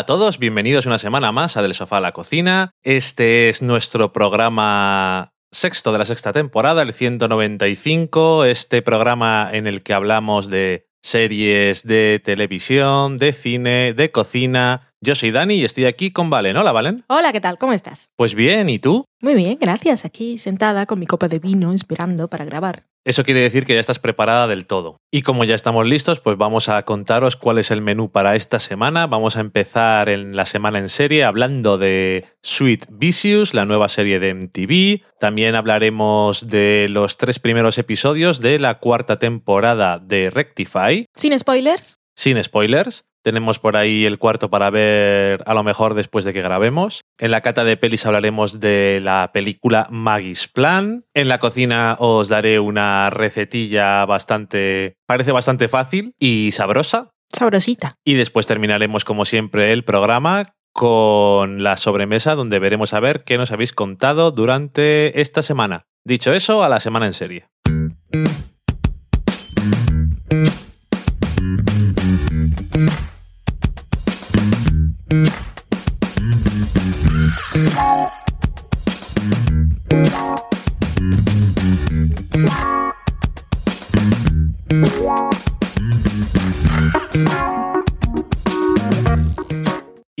Hola a todos, bienvenidos una semana más a Del Sofá a la Cocina. Este es nuestro programa sexto de la sexta temporada, el 195, este programa en el que hablamos de series de televisión, de cine, de cocina. Yo soy Dani y estoy aquí con Valen. Hola, Valen. Hola, ¿qué tal? ¿Cómo estás? Pues bien, ¿y tú? Muy bien, gracias. Aquí sentada con mi copa de vino esperando para grabar. Eso quiere decir que ya estás preparada del todo. Y como ya estamos listos, pues vamos a contaros cuál es el menú para esta semana. Vamos a empezar en la semana en serie hablando de Sweet Vicious, la nueva serie de MTV. También hablaremos de los tres primeros episodios de la cuarta temporada de Rectify. ¿Sin spoilers? Sin spoilers. Tenemos por ahí el cuarto para ver a lo mejor después de que grabemos. En la cata de pelis hablaremos de la película Maggie's Plan. En la cocina os daré una recetilla bastante... parece bastante fácil y sabrosa. Sabrosita. Y después terminaremos como siempre el programa con la sobremesa donde veremos a ver qué nos habéis contado durante esta semana. Dicho eso, a la semana en serie.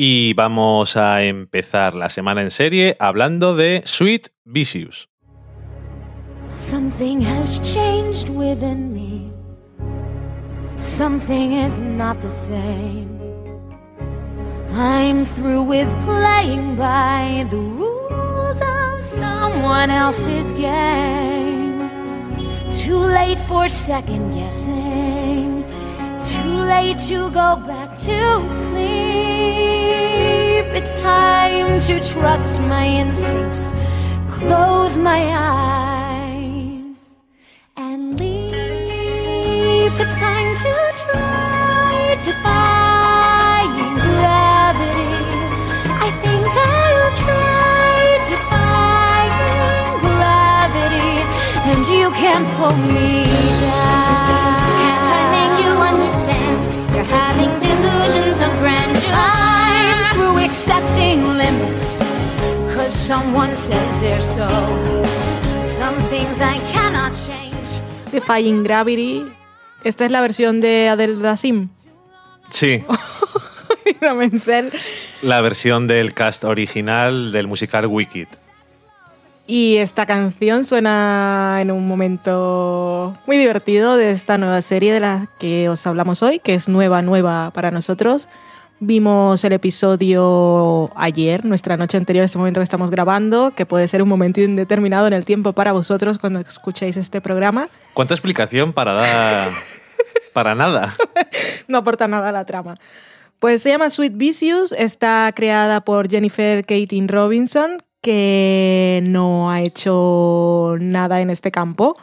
Y vamos a empezar la semana en serie hablando de Sweet Vicious. Something has changed within me. Something is not the same. I'm through with playing by the rules of someone else's game. Too late for second guessing. Late to go back to sleep. It's time to trust my instincts. Close my eyes and leap. It's time to try defying gravity. I think I'll try defying gravity, and you can't pull me down. Accepting limits, cause someone says they're so. Some things I cannot change. Defying Gravity. Esta es la versión de Adele Dasim. Sí, la versión del cast original del musical Wicked. Y esta canción suena en un momento muy divertido de esta nueva serie de la que os hablamos hoy, que es nueva, nueva para nosotros. Vimos el episodio ayer, nuestra noche anterior, este momento que estamos grabando, que puede ser un momento indeterminado en el tiempo para vosotros cuando escuchéis este programa. ¿Cuánta explicación para dar... para nada? no aporta nada a la trama. Pues se llama Sweet Vicious, está creada por Jennifer Katin Robinson, que no ha hecho nada en este campo.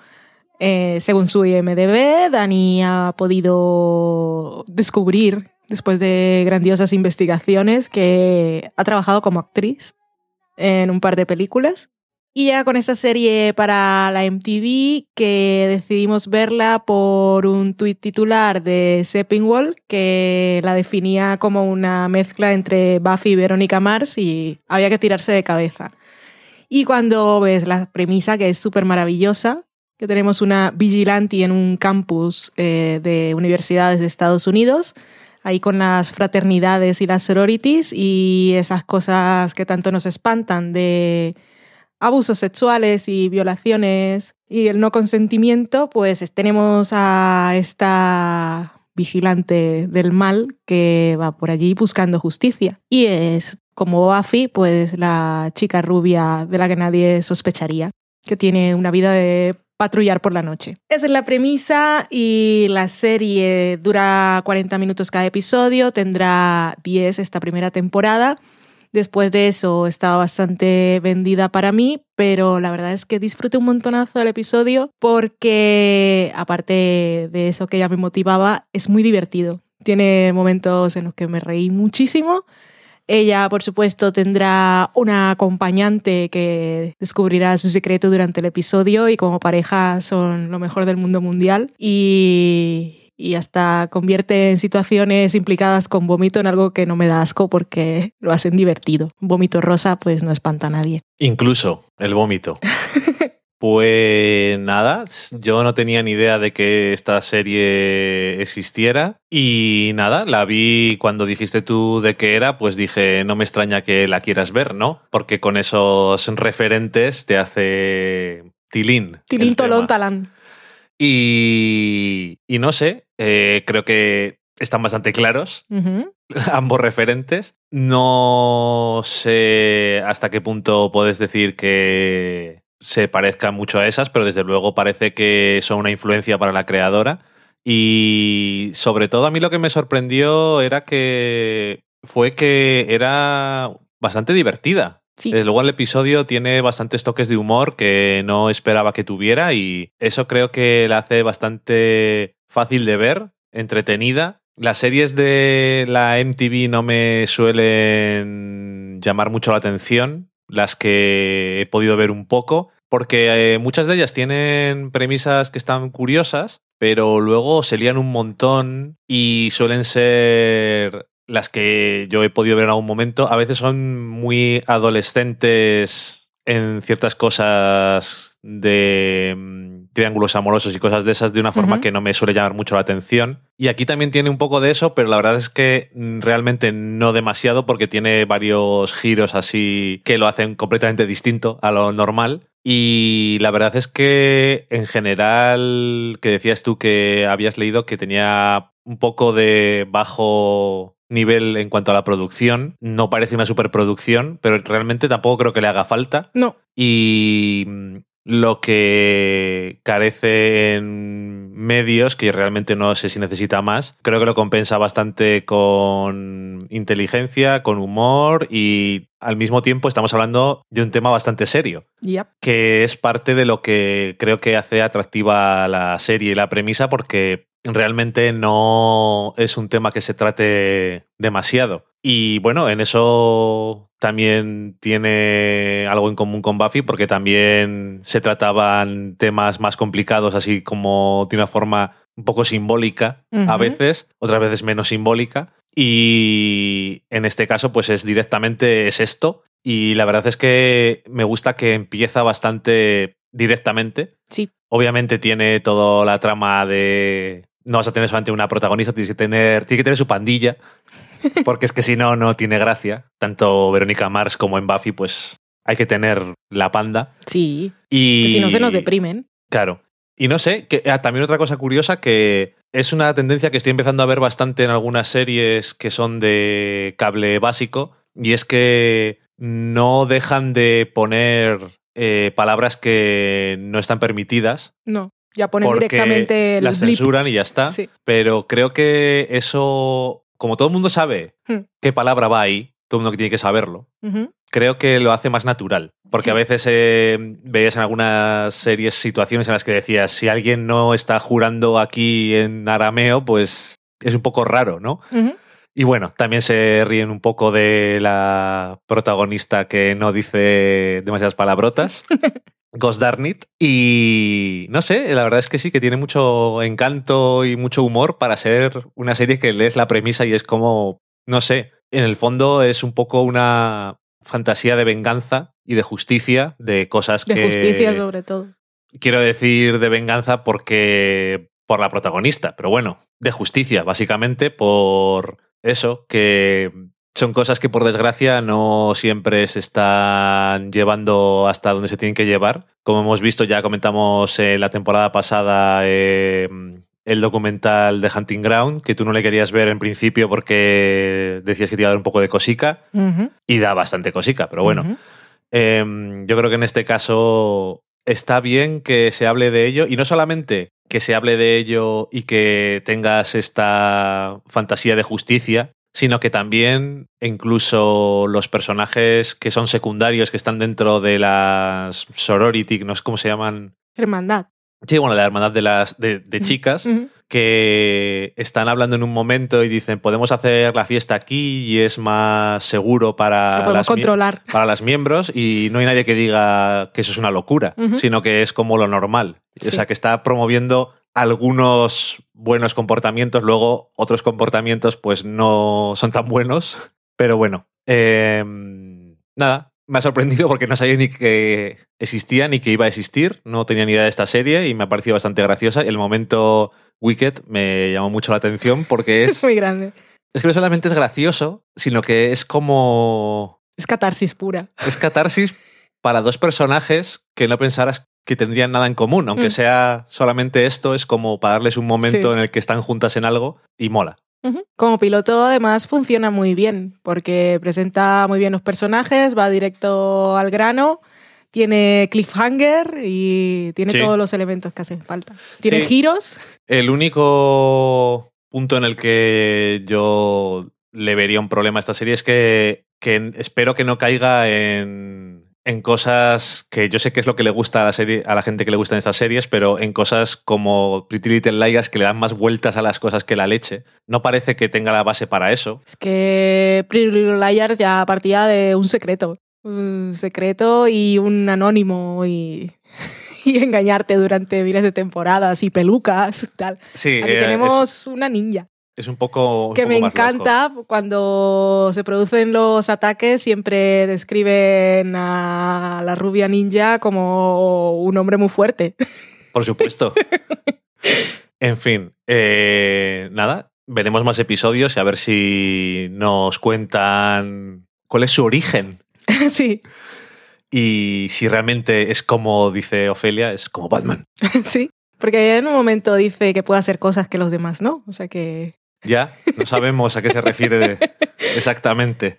Eh, según su IMDB, Dani ha podido descubrir, después de grandiosas investigaciones, que ha trabajado como actriz en un par de películas. Y ya con esta serie para la MTV, que decidimos verla por un tuit titular de Seppingwall, que la definía como una mezcla entre Buffy y Verónica Mars y había que tirarse de cabeza. Y cuando ves la premisa, que es súper maravillosa, que tenemos una vigilante en un campus eh, de universidades de Estados Unidos, ahí con las fraternidades y las sororities y esas cosas que tanto nos espantan de abusos sexuales y violaciones y el no consentimiento, pues tenemos a esta vigilante del mal que va por allí buscando justicia. Y es como Buffy, pues la chica rubia de la que nadie sospecharía, que tiene una vida de patrullar por la noche. Esa es la premisa y la serie dura 40 minutos cada episodio, tendrá 10 esta primera temporada. Después de eso estaba bastante vendida para mí, pero la verdad es que disfruté un montonazo del episodio porque, aparte de eso que ya me motivaba, es muy divertido. Tiene momentos en los que me reí muchísimo. Ella, por supuesto, tendrá una acompañante que descubrirá su secreto durante el episodio y como pareja son lo mejor del mundo mundial. Y y hasta convierte en situaciones implicadas con vómito en algo que no me da asco porque lo hacen divertido. Un vómito rosa pues no espanta a nadie. Incluso el vómito. Pues nada, yo no tenía ni idea de que esta serie existiera y nada, la vi cuando dijiste tú de qué era, pues dije, no me extraña que la quieras ver, ¿no? Porque con esos referentes te hace tilín. Tilín, tolón, talán. Y, y no sé, eh, creo que están bastante claros ambos referentes. No sé hasta qué punto puedes decir que se parezcan mucho a esas, pero desde luego parece que son una influencia para la creadora. Y sobre todo a mí lo que me sorprendió era que fue que era bastante divertida. Sí. Desde luego el episodio tiene bastantes toques de humor que no esperaba que tuviera y eso creo que la hace bastante fácil de ver, entretenida. Las series de la MTV no me suelen llamar mucho la atención, las que he podido ver un poco, porque eh, muchas de ellas tienen premisas que están curiosas, pero luego se lían un montón y suelen ser las que yo he podido ver en algún momento, a veces son muy adolescentes en ciertas cosas de mm, triángulos amorosos y cosas de esas de una forma que no me suele llamar mucho la atención. Y aquí también tiene un poco de eso, pero la verdad es que mm, realmente no demasiado porque tiene varios giros así que lo hacen completamente distinto a lo normal. Y la verdad es que en general, que decías tú que habías leído que tenía un poco de bajo nivel en cuanto a la producción, no parece una superproducción, pero realmente tampoco creo que le haga falta. No, Y lo que carece en medios, que realmente no sé si necesita más, creo que lo compensa bastante con inteligencia, con humor y al mismo tiempo estamos hablando de un tema bastante serio que es parte de lo que creo que hace atractiva la serie y la premisa porque realmente no es un tema que se trate demasiado. Y bueno, en eso también tiene algo en común con Buffy porque también se trataban temas más complicados así como de una forma un poco simbólica a veces, otras veces menos simbólica. Y en este caso, pues es directamente es esto. Y la verdad es que me gusta que empieza bastante directamente. Sí. Obviamente tiene toda la trama de. No vas a tener solamente una protagonista, tienes que tener, tiene que tener su pandilla. Porque es que si no, no tiene gracia. Tanto Verónica Mars como en Buffy, pues hay que tener la panda. Sí. Y. Que si no se nos deprimen. Claro. Y no sé, que ah, también otra cosa curiosa que es una tendencia que estoy empezando a ver bastante en algunas series que son de cable básico, y es que no dejan de poner eh, palabras que no están permitidas No. Ya ponen directamente el las blip. censuran y ya está. Sí. Pero creo que eso, como todo el mundo sabe Hmm. qué palabra va ahí, todo el mundo tiene que saberlo, creo que lo hace más natural. Porque Sí. a veces eh, veías en algunas series situaciones en las que decías, si alguien no está jurando aquí en arameo, pues es un poco raro, ¿no? Y bueno, también se ríen un poco de la protagonista que no dice demasiadas palabrotas. Ghost Darn It. Y no sé, la verdad es que sí, que tiene mucho encanto y mucho humor para ser una serie que lees la premisa y es como, no sé, en el fondo es un poco una fantasía de venganza y de justicia, de cosas De que... justicia sobre todo. Quiero decir de venganza porque por la protagonista, pero bueno, de justicia, básicamente por eso, que son cosas que por desgracia no siempre se están llevando hasta donde se tienen que llevar. Como hemos visto, ya comentamos en la temporada pasada eh, el documental de Hunting Ground, que tú no le querías ver en principio porque decías que te iba a dar un poco de cosica, y da bastante cosica, pero bueno. Eh, yo creo que en este caso está bien que se hable de ello y no solamente que se hable de ello y que tengas esta fantasía de justicia, sino que también incluso los personajes que son secundarios, que están dentro de las sorority, no sé cómo se llaman. Hermandad. Sí, bueno, la hermandad de las de, de chicas que están hablando en un momento y dicen podemos hacer la fiesta aquí y es más seguro para las controlar. para las miembros y no hay nadie que diga que eso es una locura, sino que es como lo normal. Sí. O sea, que está promoviendo algunos buenos comportamientos, luego otros comportamientos pues no son tan buenos, pero bueno, eh, nada, me ha sorprendido porque no sabía ni que existía ni que iba a existir, no tenía ni idea de esta serie y me ha parecido bastante graciosa. El momento Wicked me llamó mucho la atención porque es... Muy grande. Es que no solamente es gracioso, sino que es como... Es catarsis pura. Es catarsis para dos personajes que no pensaras que tendrían nada en común, aunque Mm. sea solamente esto, es como para darles un momento Sí. en el que están juntas en algo y mola. Como piloto además funciona muy bien porque presenta muy bien los personajes, va directo al grano, tiene cliffhanger y tiene Sí. todos los elementos que hacen falta. Tiene Sí. giros. El único punto en el que yo le vería un problema a esta serie es que, que espero que no caiga en, en cosas que yo sé que es lo que le gusta a la, serie, a la gente que le gustan estas series, pero en cosas como Pretty Little Liars que le dan más vueltas a las cosas que la leche. No parece que tenga la base para eso. Es que Pretty Little Liars ya partía de un secreto. Un secreto y un anónimo y, y engañarte durante miles de temporadas y pelucas y tal. Sí, Aquí eh, tenemos una ninja. Es, un poco... un que poco me más loco. encanta cuando se producen los ataques siempre describen a la rubia ninja como un hombre muy fuerte Por supuesto. en fin, eh, nada, veremos más episodios y a ver si nos cuentan cuál es su origen sí y si realmente es como dice Ofelia, es como Batman. sí porque en un momento dice que puede hacer cosas que los demás no o sea que Ya, no sabemos a qué se refiere de- exactamente.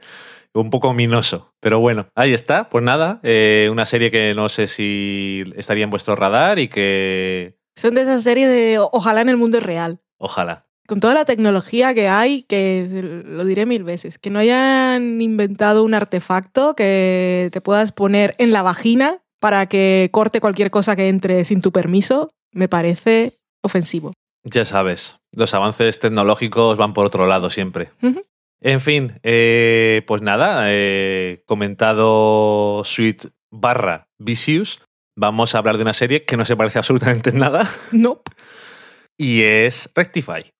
Un poco ominoso. Pero bueno, ahí está. Pues nada, eh, una serie que no sé si estaría en vuestro radar y que son de esas series de ojalá en el mundo real ojalá. con toda la tecnología que hay, que lo diré mil veces, que no hayan inventado un artefacto que te puedas poner en la vagina para que corte cualquier cosa que entre sin tu permiso, me parece ofensivo. Ya sabes, los avances tecnológicos van por otro lado siempre. En fin, eh, pues nada, eh, comentado Sweet barra Vicious, vamos a hablar de una serie que no se parece absolutamente en nada No. y es Rectify.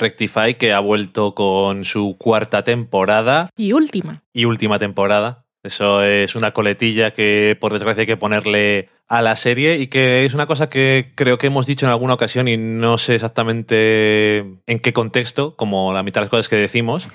Rectify que ha vuelto con su cuarta temporada Y última. y última temporada. Eso es una coletilla que por desgracia hay que ponerle a la serie y que es una cosa que creo que hemos dicho en alguna ocasión y no sé exactamente en qué contexto, como la mitad de las cosas que decimos.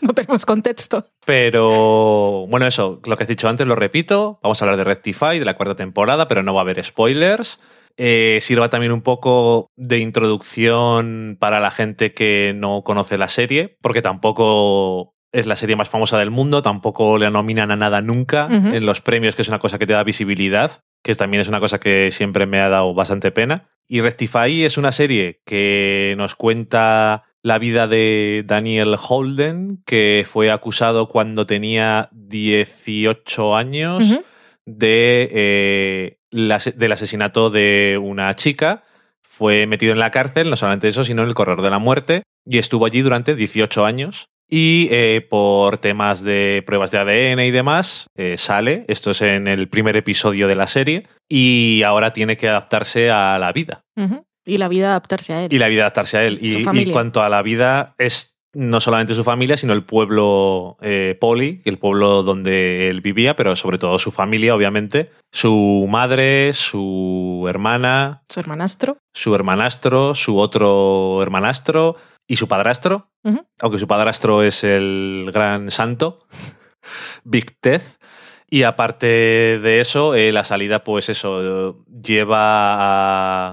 No tenemos contexto. Pero bueno, eso, lo que has dicho antes lo repito. Vamos a hablar de Rectify, de la cuarta temporada, pero no va a haber spoilers. Eh, sirva también un poco de introducción para la gente que no conoce la serie, porque tampoco es la serie más famosa del mundo, tampoco le nominan a nada nunca en los premios, que es una cosa que te da visibilidad, que también es una cosa que siempre me ha dado bastante pena. Y Rectify es una serie que nos cuenta la vida de Daniel Holden, que fue acusado cuando tenía 18 años de, eh, del asesinato de una chica. Fue metido en la cárcel, no solamente eso, sino en el corredor de la muerte, y estuvo allí durante 18 años. Y eh, por temas de pruebas de ADN y demás, eh, sale. Esto es en el primer episodio de la serie. Y ahora tiene que adaptarse a la vida. Y la vida adaptarse a él. y la vida adaptarse a él. Y, y familia. cuanto a la vida, es no solamente su familia, sino el pueblo eh, Poli, el pueblo donde él vivía, pero sobre todo su familia, obviamente. Su madre, su hermana, Su hermanastro. su hermanastro, su otro hermanastro y su padrastro. Aunque su padrastro es el gran santo, Big Ted. Y aparte de eso, eh, la salida, pues eso, lleva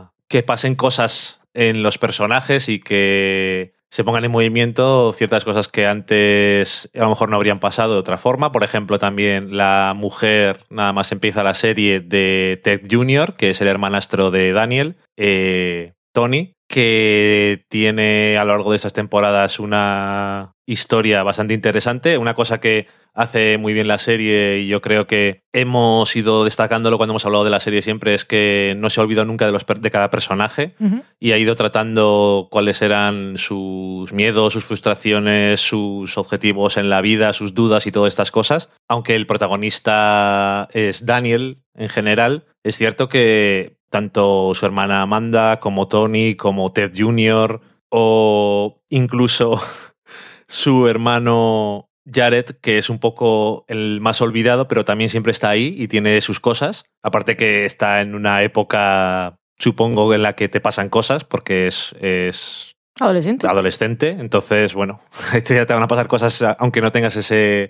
a que pasen cosas en los personajes y que se pongan en movimiento ciertas cosas que antes a lo mejor no habrían pasado de otra forma. Por ejemplo, también la mujer, nada más empieza la serie de Ted Jr., que es el hermanastro de Daniel, eh, Tony, que tiene a lo largo de estas temporadas una historia bastante interesante, una cosa que hace muy bien la serie y yo creo que hemos ido destacándolo cuando hemos hablado de la serie siempre es que no se ha olvidado nunca de, los, de cada personaje y ha ido tratando cuáles eran sus miedos, sus frustraciones, sus objetivos en la vida, sus dudas y todas estas cosas. Aunque el protagonista es Daniel en general, es cierto que tanto su hermana Amanda como Tony, como Ted Jr. o incluso su hermano Jared, que es un poco el más olvidado, pero también siempre está ahí y tiene sus cosas. Aparte que está en una época, supongo, en la que te pasan cosas, porque es, es Adolescente. adolescente. Entonces, bueno, ya te van a pasar cosas aunque no tengas ese,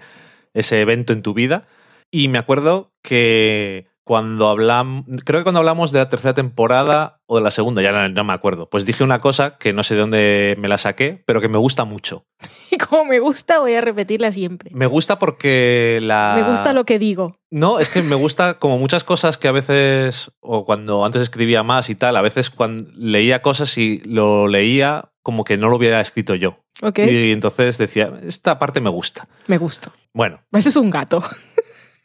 ese evento en tu vida. Y me acuerdo que cuando hablamos, creo que cuando hablamos de la tercera temporada o de la segunda, ya no, no me acuerdo, pues dije una cosa que no sé de dónde me la saqué, pero que me gusta mucho. Y como me gusta, voy a repetirla siempre. Me gusta porque la... Me gusta lo que digo. No, es que me gusta como muchas cosas que a veces, o cuando antes escribía más y tal, a veces cuando leía cosas y lo leía como que no lo hubiera escrito yo. ¿Ok? Y entonces decía, esta parte me gusta. Me gusta. Bueno, Ese es un gato.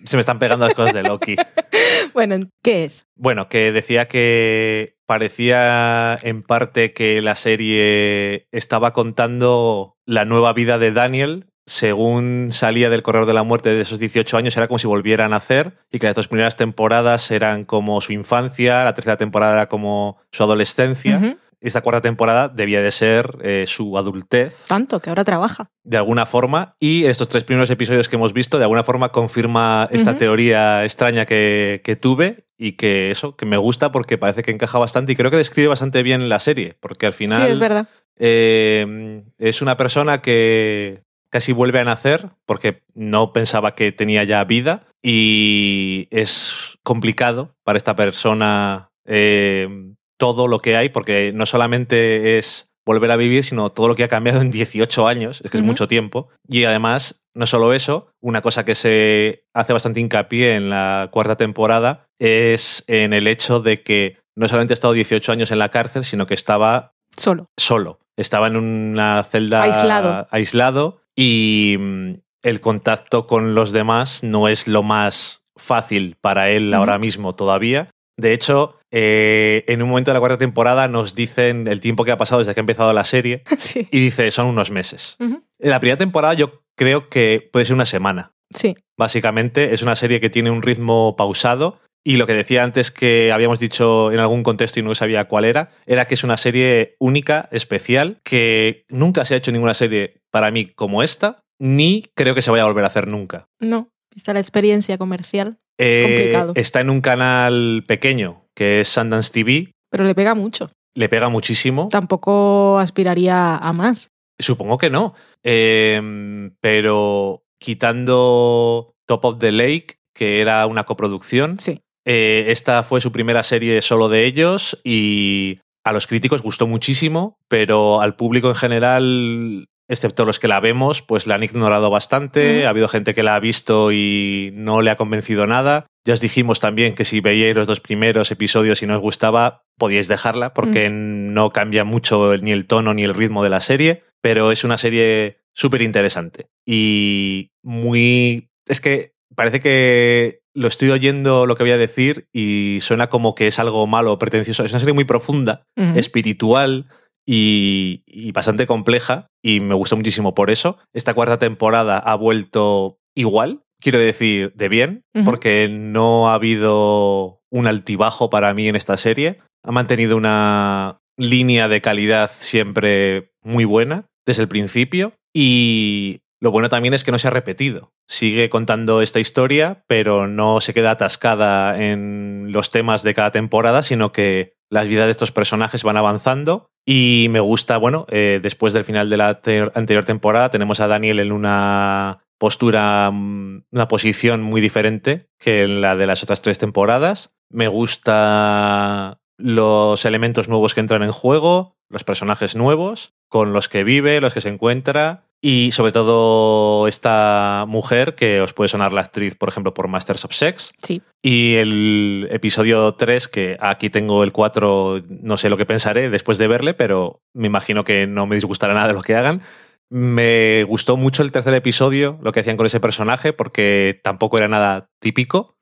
se me están pegando las cosas de Loki. bueno, ¿qué es? Bueno, que decía que parecía en parte que la serie estaba contando la nueva vida de Daniel. Según salía del corredor de la muerte de esos 18 años, era como si volviera a nacer y que las dos primeras temporadas eran como su infancia, la tercera temporada era como su adolescencia. Esta cuarta temporada debía de ser eh, su adultez Tanto que ahora trabaja. de alguna forma y estos tres primeros episodios que hemos visto de alguna forma confirma esta teoría extraña que, que tuve y que eso, que me gusta porque parece que encaja bastante y creo que describe bastante bien la serie porque al final Sí, es verdad. eh, es una persona que casi vuelve a nacer porque no pensaba que tenía ya vida y es complicado para esta persona eh, todo lo que hay porque no solamente es volver a vivir, sino todo lo que ha cambiado en 18 años, es que es mucho tiempo. Y además, no solo eso, una cosa que se hace bastante hincapié en la cuarta temporada es en el hecho de que no solamente ha estado 18 años en la cárcel, sino que estaba Solo. solo. Estaba en una celda Aislado. aislado y mm, el contacto con los demás no es lo más fácil para él ahora mismo todavía. De hecho, eh, en un momento de la cuarta temporada nos dicen el tiempo que ha pasado desde que ha empezado la serie sí. y dice son unos meses. En la primera temporada yo creo que puede ser una semana. Sí. Básicamente es una serie que tiene un ritmo pausado y lo que decía antes que habíamos dicho en algún contexto y no sabía cuál era, era que es una serie única, especial, que nunca se ha hecho ninguna serie para mí como esta, ni creo que se vaya a volver a hacer nunca. No. Vista la experiencia comercial. Es Eh, complicado. está en un canal pequeño que es Sundance TV, Pero le pega mucho. le pega muchísimo. Tampoco aspiraría a más. Supongo que no. Eh, pero quitando Top of the Lake, que era una coproducción, Sí. eh, esta fue su primera serie solo de ellos y a los críticos gustó muchísimo, pero al público en general, excepto los que la vemos, pues la han ignorado bastante. Ha habido gente que la ha visto y no le ha convencido nada. Ya os dijimos también que si veíais los dos primeros episodios y no os gustaba, podíais dejarla porque no cambia mucho ni el tono ni el ritmo de la serie, pero es una serie súper interesante y muy... Es que parece que lo estoy oyendo lo que voy a decir y suena como que es algo malo o pretencioso. Es una serie muy profunda, espiritual y, y bastante compleja y me gusta muchísimo por eso. Esta cuarta temporada ha vuelto igual, quiero decir, de bien, porque no ha habido un altibajo para mí en esta serie. Ha mantenido una línea de calidad siempre muy buena desde el principio y lo bueno también es que no se ha repetido. Sigue contando esta historia, pero no se queda atascada en los temas de cada temporada, sino que las vidas de estos personajes van avanzando. Y me gusta, bueno, eh, después del final de la te- anterior temporada, tenemos a Daniel en una postura, mm, una posición muy diferente que en la de las otras tres temporadas. Me gusta los elementos nuevos que entran en juego, los personajes nuevos, con los que vive, los que se encuentra Y sobre todo esta mujer, que os puede sonar la actriz, por ejemplo, por Masters of Sex. Sí. Y el episodio 3, que aquí tengo el 4, no sé lo que pensaré después de verle, pero me imagino que no me disgustará nada de lo que hagan. Me gustó mucho el tercer episodio, lo que hacían con ese personaje, porque tampoco era nada típico.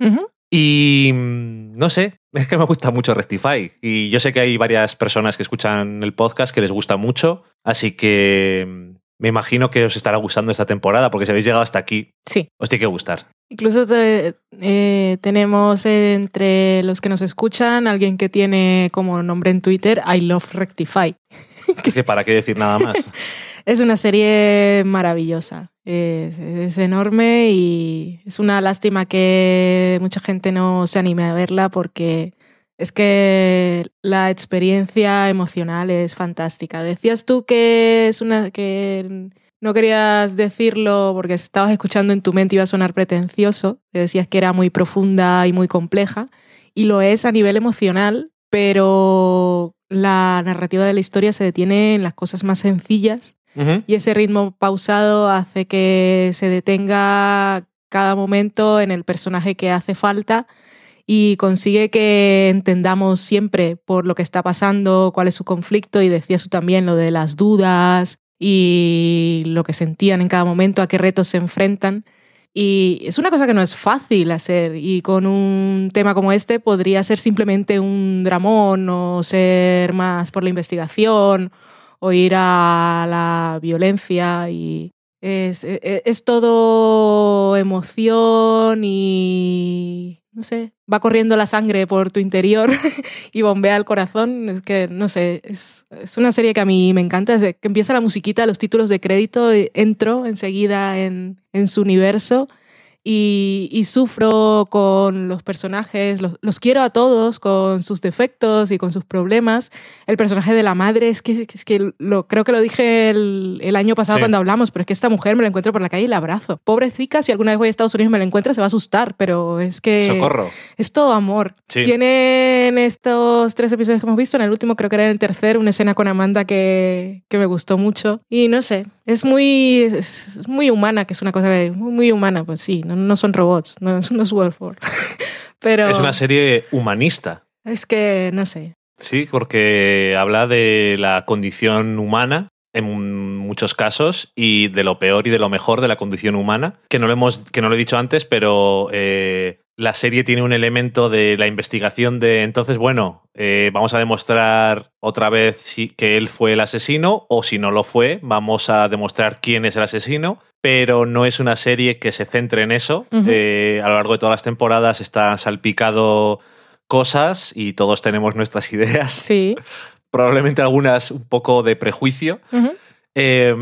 Y mm, no sé, es que me gusta mucho Rectify. Y yo sé que hay varias personas que escuchan el podcast que les gusta mucho, así que mm, me imagino que os estará gustando esta temporada, porque si habéis llegado hasta aquí, Sí. os tiene que gustar. Incluso te- eh, tenemos entre los que nos escuchan alguien que tiene como nombre en Twitter I Love Rectify. Es que para qué decir nada más. Es una serie maravillosa. Es, es enorme y es una lástima que mucha gente no se anime a verla porque es que la experiencia emocional es fantástica. Decías tú que es una que no querías decirlo porque estabas escuchando en tu mente iba a sonar pretencioso. Te decías que era muy profunda y muy compleja y lo es a nivel emocional, pero la narrativa de la historia se detiene en las cosas más sencillas y ese ritmo pausado hace que se detenga cada momento en el personaje que hace falta y consigue que entendamos siempre por lo que está pasando, cuál es su conflicto y decías tú también lo de las dudas y lo que sentían en cada momento, a qué retos se enfrentan. Y es una cosa que no es fácil hacer y con un tema como este podría ser simplemente un dramón o ser más por la investigación o ir a la violencia y es, es, es todo emoción y no sé, va corriendo la sangre por tu interior y bombea el corazón. Es que, no sé, es, es una serie que a mí me encanta. Que empieza la musiquita, los títulos de crédito, y entro enseguida en, en su universo y, y sufro con los personajes, los, los quiero a todos con sus defectos y con sus problemas. El personaje de la madre es que, es que lo, creo que lo dije el, el año pasado Sí. cuando hablamos, pero es que esta mujer me la encuentro por la calle y la abrazo. Pobrecita, si alguna vez voy a Estados Unidos y me la encuentra, se va a asustar, pero es que Socorro. es todo amor. Sí. Tiene en estos tres episodios que hemos visto, en el último creo que era en el tercer, una escena con Amanda que, que me gustó mucho. Y no sé, es muy, es es muy humana, que es una cosa que, muy, humana, pues sí, no, no son robots, no, no es Warford. Pero Es una serie humanista. es que, no sé. Sí, porque habla de la condición humana en muchos casos y de lo peor y de lo mejor de la condición humana, que no lo, hemos, que no lo he dicho antes, pero eh, la serie tiene un elemento de la investigación de entonces, bueno, eh, vamos a demostrar otra vez si, que él fue el asesino o si no lo fue, vamos a demostrar quién es el asesino, pero no es una serie que se centre en eso. Eh, a lo largo de todas las temporadas está salpicado cosas y todos tenemos nuestras ideas. Sí. probablemente algunas un poco de prejuicio, eh,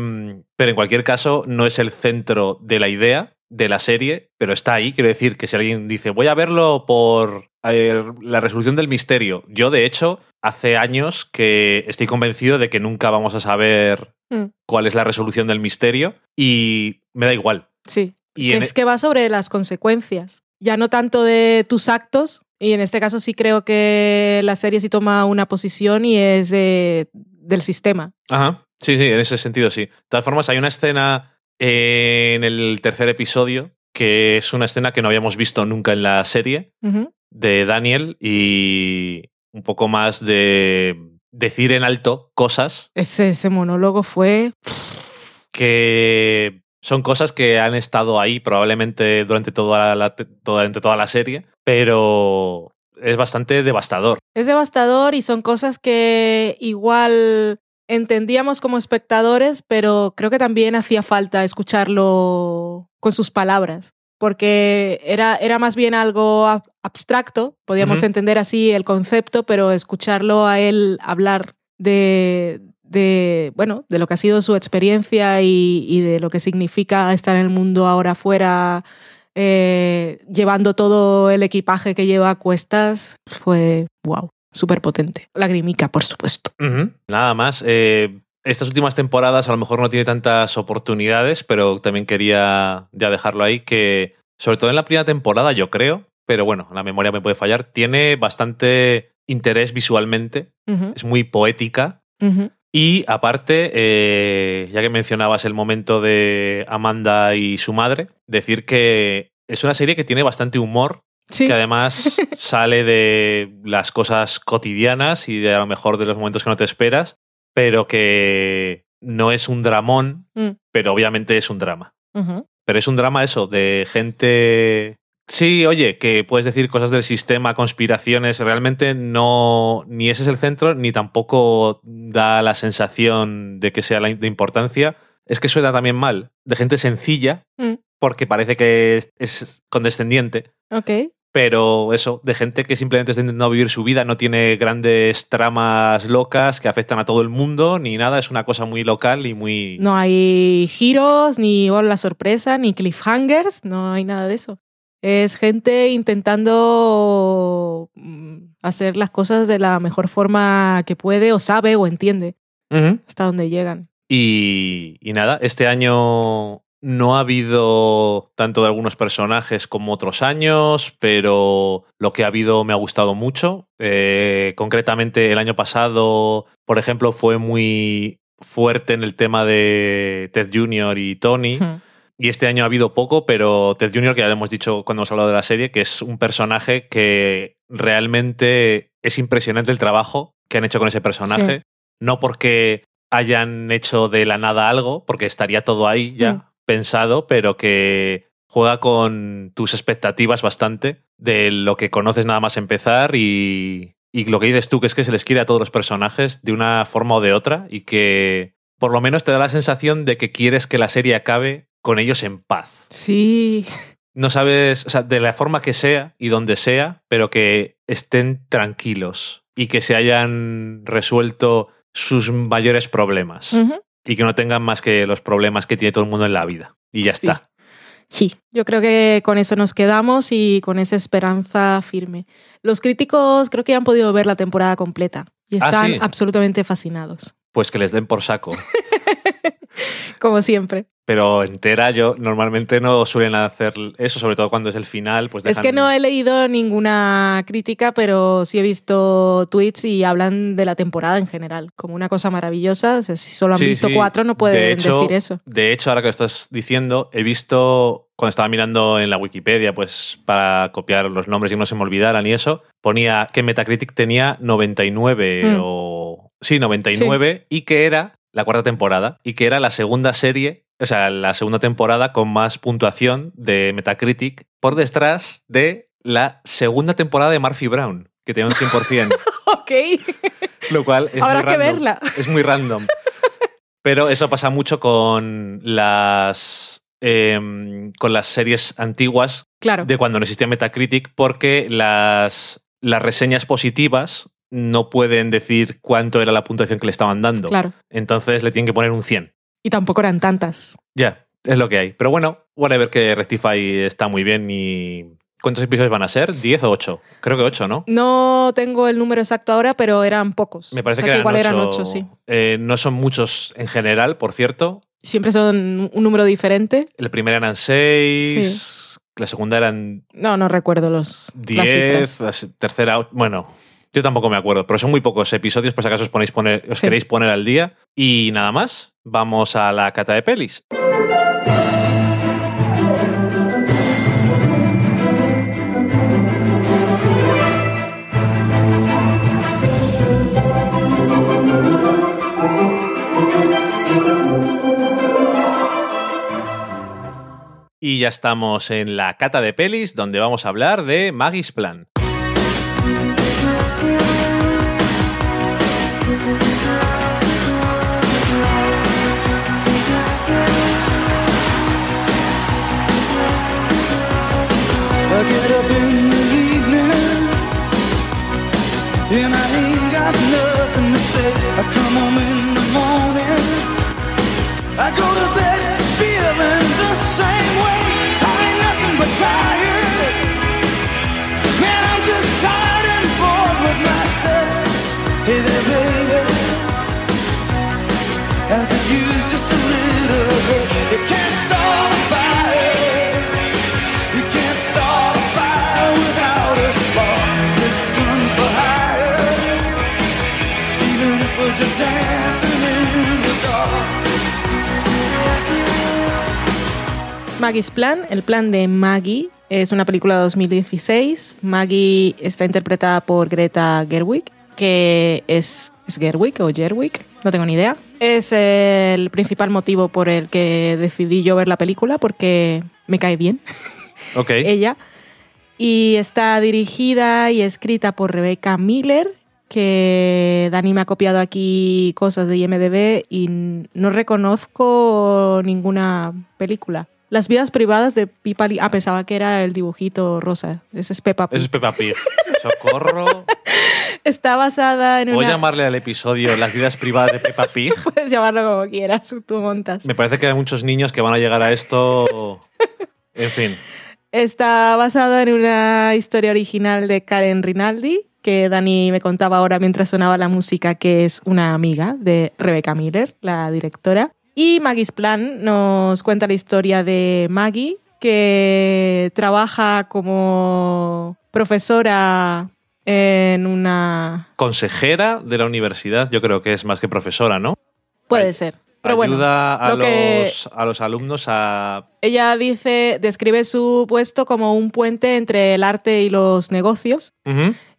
pero en cualquier caso no es el centro de la idea de la serie, pero está ahí. Quiero decir que si alguien dice voy a verlo por eh, la resolución del misterio, yo de hecho hace años que estoy convencido de que nunca vamos a saber Mm. cuál es la resolución del misterio y me da igual. Sí. Y que es que va sobre las consecuencias, ya no tanto de tus actos, y en este caso sí creo que la serie sí toma una posición y es de- del sistema. Ajá. Sí, sí, en ese sentido sí. De todas formas, hay una escena en el tercer episodio que es una escena que no habíamos visto nunca en la serie de Daniel y un poco más de decir en alto cosas Ese, ese monólogo fue... que son cosas que han estado ahí probablemente durante toda la, durante toda la serie, pero es bastante devastador. Es devastador y son cosas que igual entendíamos como espectadores, pero creo que también hacía falta escucharlo con sus palabras, porque era, era más bien algo ab- abstracto, podíamos entender así el concepto, pero escucharlo a él hablar de, de, bueno, de lo que ha sido su experiencia y, y de lo que significa estar en el mundo ahora afuera, eh, llevando todo el equipaje que lleva a cuestas, fue wow, súper potente. Lagrimica, por supuesto. Nada más. eh, estas últimas temporadas a lo mejor no tiene tantas oportunidades, pero también quería ya dejarlo ahí que, sobre todo en la primera temporada, yo creo, pero bueno, la memoria me puede fallar, tiene bastante interés visualmente, es muy poética. Y aparte, eh, ya que mencionabas el momento de Amanda y su madre, decir que es una serie que tiene bastante humor, Sí. que además sale de las cosas cotidianas y de a lo mejor de los momentos que no te esperas, pero que no es un dramón, Mm. pero obviamente es un drama. Pero es un drama eso, de gente... Sí, oye, que puedes decir cosas del sistema, conspiraciones, realmente no, ni ese es el centro, ni tampoco da la sensación de que sea de importancia. Es que suena también mal, de gente sencilla, Mm. Porque parece que es, es condescendiente, Ok. pero eso, de gente que simplemente está intentando vivir su vida, no tiene grandes tramas locas que afectan a todo el mundo, ni nada, es una cosa muy local y muy... No hay giros, ni la sorpresa, ni cliffhangers, no hay nada de eso. Es gente intentando mm, hacer las cosas de la mejor forma que puede o sabe o entiende hasta donde llegan. Y, y nada, este año no ha habido tanto de algunos personajes como otros años, pero lo que ha habido me ha gustado mucho. Eh, concretamente, el año pasado, por ejemplo, fue muy fuerte en el tema de Ted Jr. y Tony. Y este año ha habido poco, pero Ted Jr., que ya lo hemos dicho cuando hemos hablado de la serie, que es un personaje que realmente es impresionante el trabajo que han hecho con ese personaje. Sí. No porque hayan hecho de la nada algo, porque estaría todo ahí ya Mm. Pensado, pero que juega con tus expectativas bastante de lo que conoces nada más empezar y, y lo que dices tú, que es que se les quiere a todos los personajes de una forma o de otra y que por lo menos te da la sensación de que quieres que la serie acabe con ellos en paz. Sí, No sabes, o sea, de la forma que sea y donde sea, pero que estén tranquilos y que se hayan resuelto sus mayores problemas. Y que no tengan más que los problemas que tiene todo el mundo en la vida. Y ya Sí. está. Sí, yo creo que con eso nos quedamos y con esa esperanza firme. Los críticos creo que ya han podido ver la temporada completa y Ah, están sí. absolutamente fascinados, Pues que les den por saco. como siempre. Pero entera, yo normalmente no suelen hacer eso, sobre todo cuando es el final. Pues Es que no he leído ninguna crítica, pero sí he visto tweets y hablan de la temporada en general, como una cosa maravillosa. O sea, si solo han Sí, visto sí. cuatro, no De pueden hecho, decir eso. De hecho, ahora que lo estás diciendo, he visto, cuando estaba mirando en la Wikipedia, pues para copiar los nombres y no se me olvidaran y eso, ponía que Metacritic tenía 99 Mm. o... Sí, 99 y que era la cuarta temporada y que era la segunda serie, o sea, la segunda temporada con más puntuación de Metacritic por detrás de la segunda temporada de Murphy Brown, que tenía un 100%. Ok. Lo cual es Habrá muy que random. verla. Es muy random. Pero eso pasa mucho con las. em, con las series antiguas Claro. de cuando no existía Metacritic, porque las, las reseñas positivas no pueden decir cuánto era la puntuación que le estaban dando. Claro. Entonces le tienen que poner un 100. Y tampoco eran tantas. Ya, es lo que hay. Pero bueno, whatever que Rectify está muy bien y. ¿Cuántos episodios van a ser? ¿10 o 8? Creo que 8, ¿no? No tengo el número exacto ahora, pero eran pocos. Me parece O sea que, igual eran eran 8. ocho, sí. Eh, no son muchos en general, por cierto. Siempre son un número diferente. El primero eran 6. La segunda eran No, no recuerdo los, las 10. cifras. La tercera. Bueno, yo tampoco me acuerdo, pero son muy pocos episodios, por si acaso os, ponéis poner, os Sí. queréis poner al día. Y nada más, vamos a la cata de pelis. Y ya estamos en la cata de pelis, donde vamos a hablar de Maggie's Plan. I get Maggie's Plan, el plan de Maggie, es una película de 2016. Maggie está interpretada por Greta Gerwig, que es, es Gerwig o Gerwig, no tengo ni idea. Es el principal motivo por el que decidí yo ver la película, porque me cae bien Ok. ella. Y está dirigida y escrita por Rebecca Miller, que Dani me ha copiado aquí cosas de IMDB y no reconozco ninguna película. Las vidas privadas de Pippa Lee. Ah, pensaba que era el dibujito rosa. Ese es Peppa Pig. Eso es Peppa Pig. Socorro. Está basada en ¿Puedo una... llamarle al episodio Las vidas privadas de Peppa Pig? Puedes llamarlo como quieras, tú montas. Me parece que hay muchos niños que van a llegar a esto. En fin. Está basada en una historia original de Karen Rinaldi, que Dani me contaba ahora mientras sonaba la música, que es una amiga de Rebecca Miller, la directora. Y Maggie's Plan nos cuenta la historia de Maggie, que trabaja como profesora en una... Consejera de la universidad, yo creo que es más que profesora, ¿no? Puede Ay- ser. Pero bueno, Ayuda a, lo que- los, a los alumnos a. ella dice, describe su puesto como un puente entre el arte y los negocios.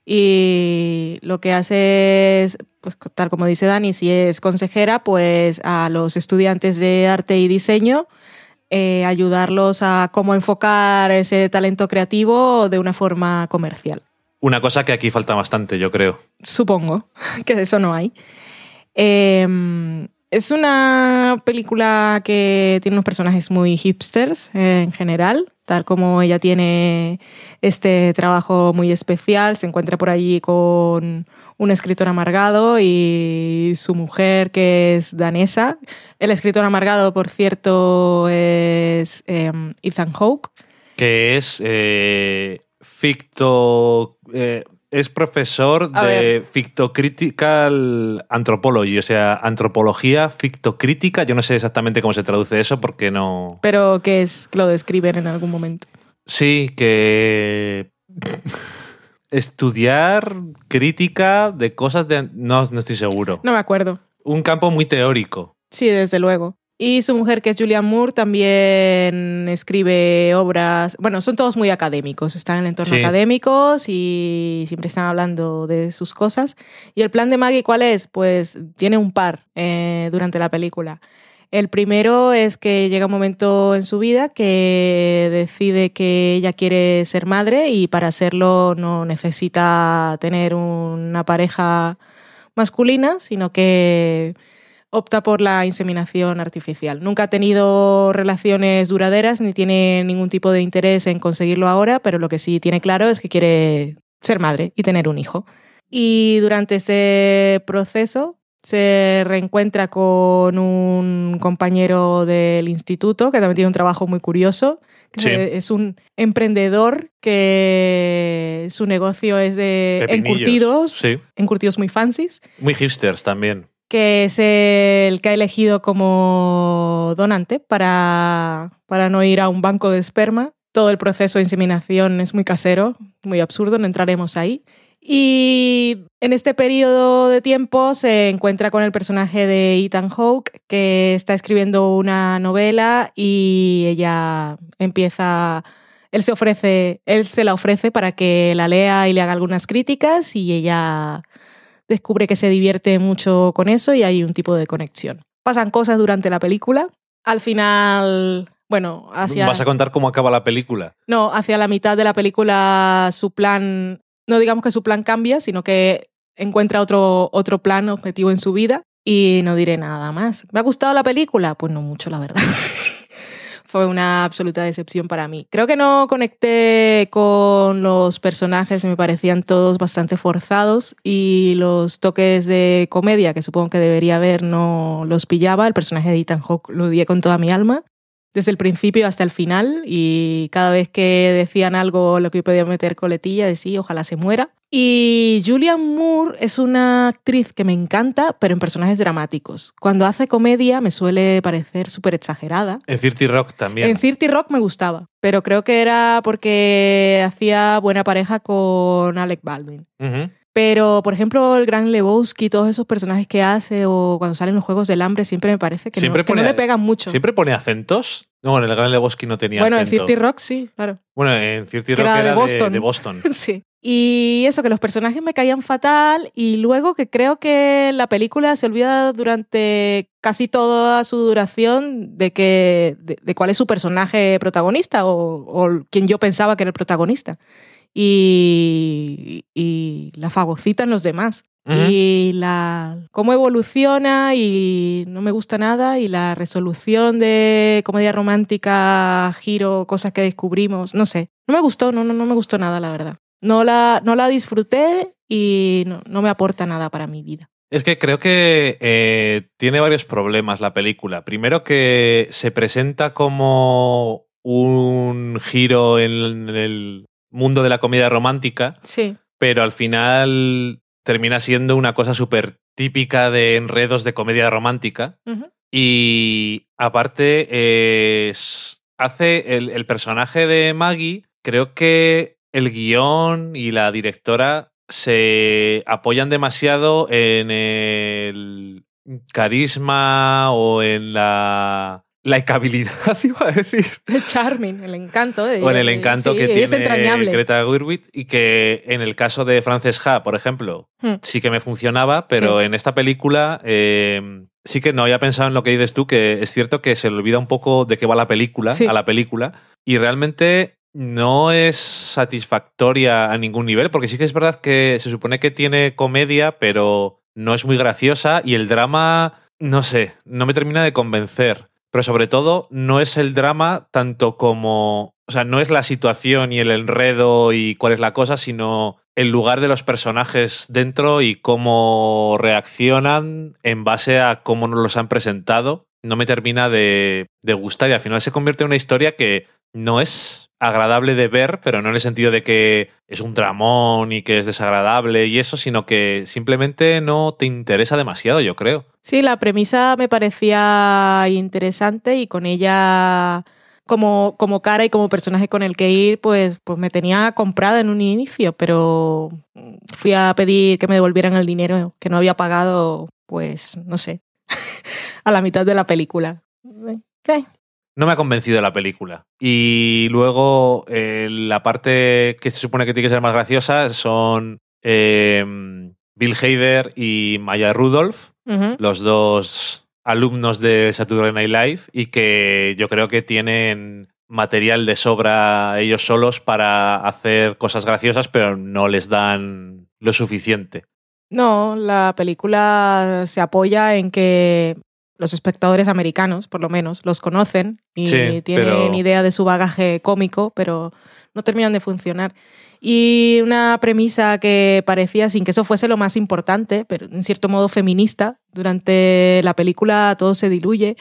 Y lo que hace es, pues tal como dice Dani, si es consejera, pues a los estudiantes de arte y diseño eh, ayudarlos a cómo enfocar ese talento creativo de una forma comercial. Una cosa que aquí falta bastante, yo creo. Supongo que de eso no hay. Eh, es una película que tiene unos personajes muy hipsters en general, tal como ella tiene este trabajo muy especial, se encuentra por allí con un escritor amargado y su mujer que es danesa. El escritor amargado, por cierto, es eh, Ethan Hawke. Que es. eh, ficto. eh, es profesor A de. Fictocritical Anthropology, o sea, antropología fictocrítica. Yo no sé exactamente cómo se traduce eso porque no. Pero que es lo describen en algún momento. Sí, que. Estudiar crítica de cosas de. No, no estoy seguro. No me acuerdo. Un campo muy teórico. Sí, desde luego. Y su mujer, que es Julianne Moore, también escribe obras. Bueno, son todos muy académicos, están en el entorno Sí. académicos y siempre están hablando de sus cosas. ¿Y el plan de Maggie cuál es? Pues tiene un par eh, durante la película. El primero es que llega un momento en su vida que decide que ella quiere ser madre y para hacerlo no necesita tener una pareja masculina, sino que opta por la inseminación artificial. Nunca ha tenido relaciones duraderas ni tiene ningún tipo de interés en conseguirlo ahora, pero lo que sí tiene claro es que quiere ser madre y tener un hijo. Y durante este proceso se reencuentra con un compañero del instituto que también tiene un trabajo muy curioso. que Sí. Es un emprendedor que su negocio es de encurtidos, Sí. encurtidos muy fancies Muy hipsters también. Que es el que ha elegido como donante para, para no ir a un banco de esperma. Todo el proceso de inseminación es muy casero, muy absurdo, no entraremos ahí. Y en este periodo de tiempo se encuentra con el personaje de Ethan Hawke, que está escribiendo una novela y ella empieza, él se ofrece, él se la ofrece para que la lea y le haga algunas críticas y ella descubre que se divierte mucho con eso y hay un tipo de conexión. Pasan cosas durante la película. Al final, bueno, hacia, ¿Vas a contar cómo acaba la película? no, hacia la mitad de la película su plan, no digamos que su plan cambia, sino que encuentra otro, otro plan objetivo en su vida y no diré nada más. ¿Me ha gustado la película? Pues no mucho, la verdad. Fue una absoluta decepción para mí. Creo que no conecté con los personajes, me parecían todos bastante forzados y los toques de comedia que supongo que debería haber no los pillaba. El personaje de Ethan Hawke lo odié con toda mi alma desde el principio hasta el final y cada vez que decían algo lo que podía meter coletilla decía ojalá se muera. Y Julianne Moore es una actriz que me encanta, pero en personajes dramáticos. Cuando hace comedia me suele parecer súper exagerada. En 30 Rock también. En 30 Rock me gustaba, pero creo que era porque hacía buena pareja con Alec Baldwin. Pero, por ejemplo, el Gran Lebowski, todos esos personajes que hace, o cuando salen los Juegos del Hambre, siempre me parece que, Siempre no, que pone- no le pegan mucho. Siempre pone acentos No, en el Gran Lebowski no tenía bueno, acento. en 30 Rock sí, claro. Bueno, en 30 Que Rock era era, de de Boston. de Boston. Sí. Y eso, que los personajes me caían fatal y luego que creo que la película se olvida durante casi toda su duración de, que, de, de cuál es su personaje protagonista o, o quien yo pensaba que era el protagonista. Y, y la fagocitan los demás. Y la cómo evoluciona y no me gusta nada y la resolución de comedia romántica, giro, cosas que descubrimos, no sé. No me gustó, no, no, no me gustó nada, la verdad. No la, no la disfruté y no, no me aporta nada para mi vida. Es que creo que eh, tiene varios problemas la película. Primero que se presenta como un giro en el mundo de la comedia romántica, Sí. pero al final termina siendo una cosa súper típica de enredos de comedia romántica. Y aparte, eh, hace el, el personaje de Maggie, creo que el guion y la directora se apoyan demasiado en el carisma o en la likeabilidad, iba a decir. El charming, el encanto. de- O en el encanto sí, que tiene. Greta Gerwig y que en el caso de Frances Ha, por ejemplo, Hmm. sí que me funcionaba, pero Sí. en esta película eh, sí que no había pensado en lo que dices tú, que es cierto que se le olvida un poco de qué va la película, Sí. a la película, y realmente no es satisfactoria a ningún nivel, porque sí que es verdad que se supone que tiene comedia, pero no es muy graciosa y el drama, no sé, no me termina de convencer. Pero sobre todo, no es el drama tanto como. O sea, no es la situación y el enredo y cuál es la cosa, sino el lugar de los personajes dentro y cómo reaccionan en base a cómo nos los han presentado. No me termina de, de gustar y al final se convierte en una historia que no es agradable de ver, pero no en el sentido de que es un dramón y que es desagradable y eso, sino que simplemente no te interesa demasiado, yo creo. Sí, la premisa me parecía interesante y con ella como, como cara y como personaje con el que ir, pues, pues me tenía comprada en un inicio, pero fui a pedir que me devolvieran el dinero que no había pagado, pues, no sé, a la mitad de la película. No me ha convencido la película. Y luego eh, la parte que se supone que tiene que ser más graciosa son eh, Bill Hader y Maya Rudolph, los dos alumnos de Saturday Night Live, y que yo creo que tienen material de sobra ellos solos para hacer cosas graciosas, pero no les dan lo suficiente. No, la película se apoya en que los espectadores americanos, por lo menos, los conocen y Sí, tienen pero- idea de su bagaje cómico, pero no terminan de funcionar. Y una premisa que parecía, sin que eso fuese lo más importante, pero en cierto modo feminista, durante la película todo se diluye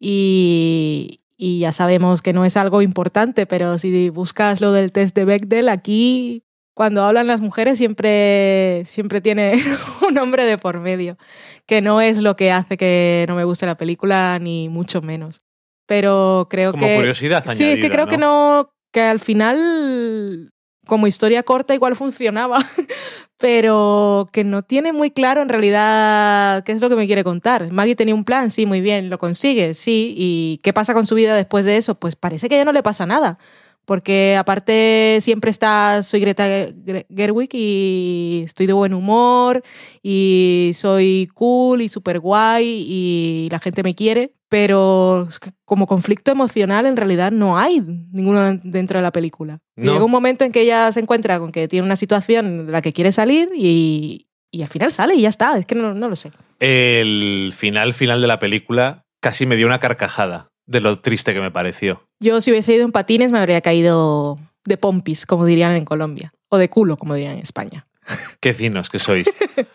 y, y ya sabemos que no es algo importante, pero si buscas lo del test de Bechdel, aquí cuando hablan las mujeres siempre, siempre tiene un hombre de por medio, que no es lo que hace que no me guste la película, ni mucho menos. Pero creo Como que... curiosidad Sí, es que creo que no, que al final, como historia corta, igual funcionaba, pero que no tiene muy claro en realidad qué es lo que me quiere contar. Maggie tenía un plan, sí, muy bien, lo consigue, sí, y qué pasa con su vida después de eso, pues parece que ya no le pasa nada. Porque aparte siempre está, soy Greta Ge- Gerwig y estoy de buen humor y soy cool y súper guay y la gente me quiere, pero como conflicto emocional en realidad no hay ninguno dentro de la película. No. Llega un momento en que ella se encuentra con que tiene una situación de la que quiere salir y, y al final sale y ya está, es que no, no lo sé. El final final de la película casi me dio una carcajada de lo triste que me pareció. Yo si hubiese ido en patines me habría caído de pompis, como dirían en Colombia, o de culo, como dirían en España. Qué finos que sois.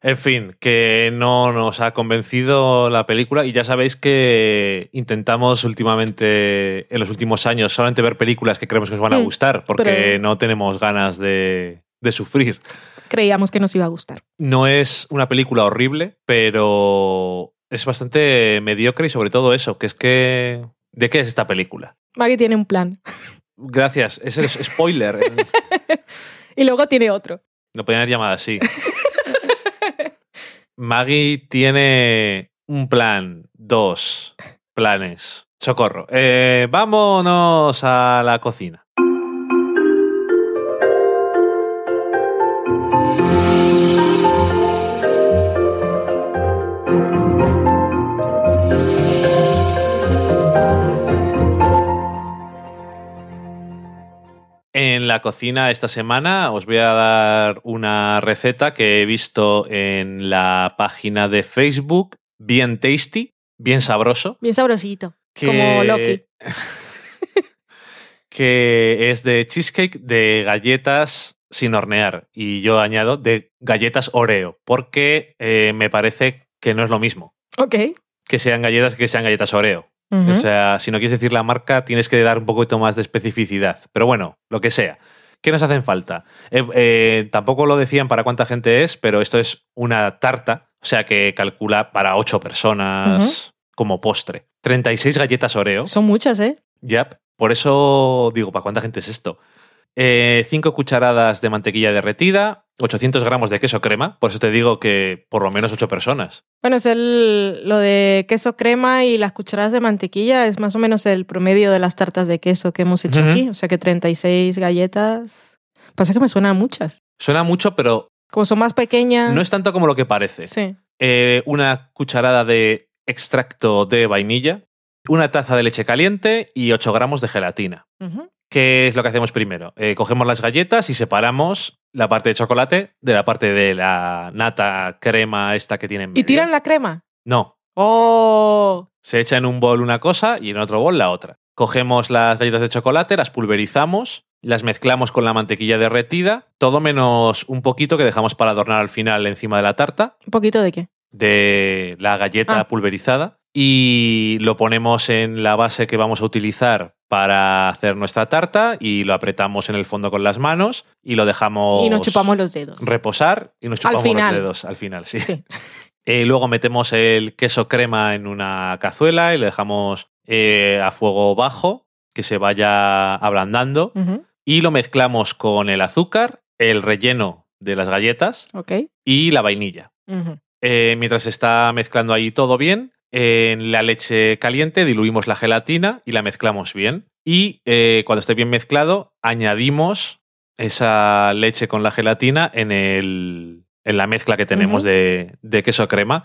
En fin, que no nos ha convencido la película y ya sabéis que intentamos últimamente, en los últimos años, solamente ver películas que creemos que os van a Mm, gustar porque pero- no tenemos ganas de, de sufrir. Creíamos que nos iba a gustar. No es una película horrible, pero es bastante mediocre y sobre todo eso, que es que... ¿De qué es esta película? Maggie tiene un plan. Gracias, es el spoiler. Y luego tiene otro. Lo podrían haber llamado así. Maggie tiene un plan, dos planes. Socorro. Eh, vámonos a la cocina. En la cocina esta semana os voy a dar una receta que he visto en la página de Facebook, bien tasty, bien sabroso. Bien sabrosito. que- Como Loki. que es de cheesecake de galletas sin hornear. Y yo añado de galletas Oreo, porque eh, me parece que no es lo mismo Ok. que sean galletas que sean galletas Oreo. O sea, si no quieres decir la marca, tienes que dar un poquito más de especificidad. Pero bueno, lo que sea. ¿Qué nos hacen falta? Eh, eh, tampoco lo decían para cuánta gente es, pero esto es una tarta, o sea que calcula para ocho personas como postre. 36 galletas Oreo. Son muchas, ¿eh? Yep. Por eso digo, ¿para cuánta gente es esto? 5 cucharadas de mantequilla derretida, 800 gramos de queso crema, por eso te digo que por lo menos 8 personas. Bueno, es el, lo de queso crema y las cucharadas de mantequilla es más o menos el promedio de las tartas de queso que hemos hecho aquí. O sea que 36 galletas. Pasa que me suenan muchas. Suena mucho, pero Como son más pequeñas. no es tanto como lo que parece. Sí. Eh, una cucharada de extracto de vainilla, una taza de leche caliente y 8 gramos de gelatina. Ujú. ¿Qué es lo que hacemos primero? Eh, cogemos las galletas y separamos la parte de chocolate de la parte de la nata crema esta que tienen. ¿Y tiran la crema? No, ¡Oh! Se echa en un bol una cosa y en otro bol la otra. Cogemos las galletas de chocolate, las pulverizamos, las mezclamos con la mantequilla derretida, todo menos un poquito que dejamos para adornar al final encima de la tarta, ¿Un poquito de qué? de la galleta Ah. pulverizada, y lo ponemos en la base que vamos a utilizar para hacer nuestra tarta y lo apretamos en el fondo con las manos y lo dejamos Y nos chupamos los dedos. reposar y nos chupamos los dedos al final, sí. Sí. Eh, luego metemos el queso crema en una cazuela y lo dejamos eh, a fuego bajo, que se vaya ablandando. Y lo mezclamos con el azúcar, el relleno de las galletas y la vainilla. Eh, mientras está mezclando ahí todo bien, en la leche caliente diluimos la gelatina y la mezclamos bien. Y eh, cuando esté bien mezclado, añadimos esa leche con la gelatina en, el, en la mezcla que tenemos de, de queso crema.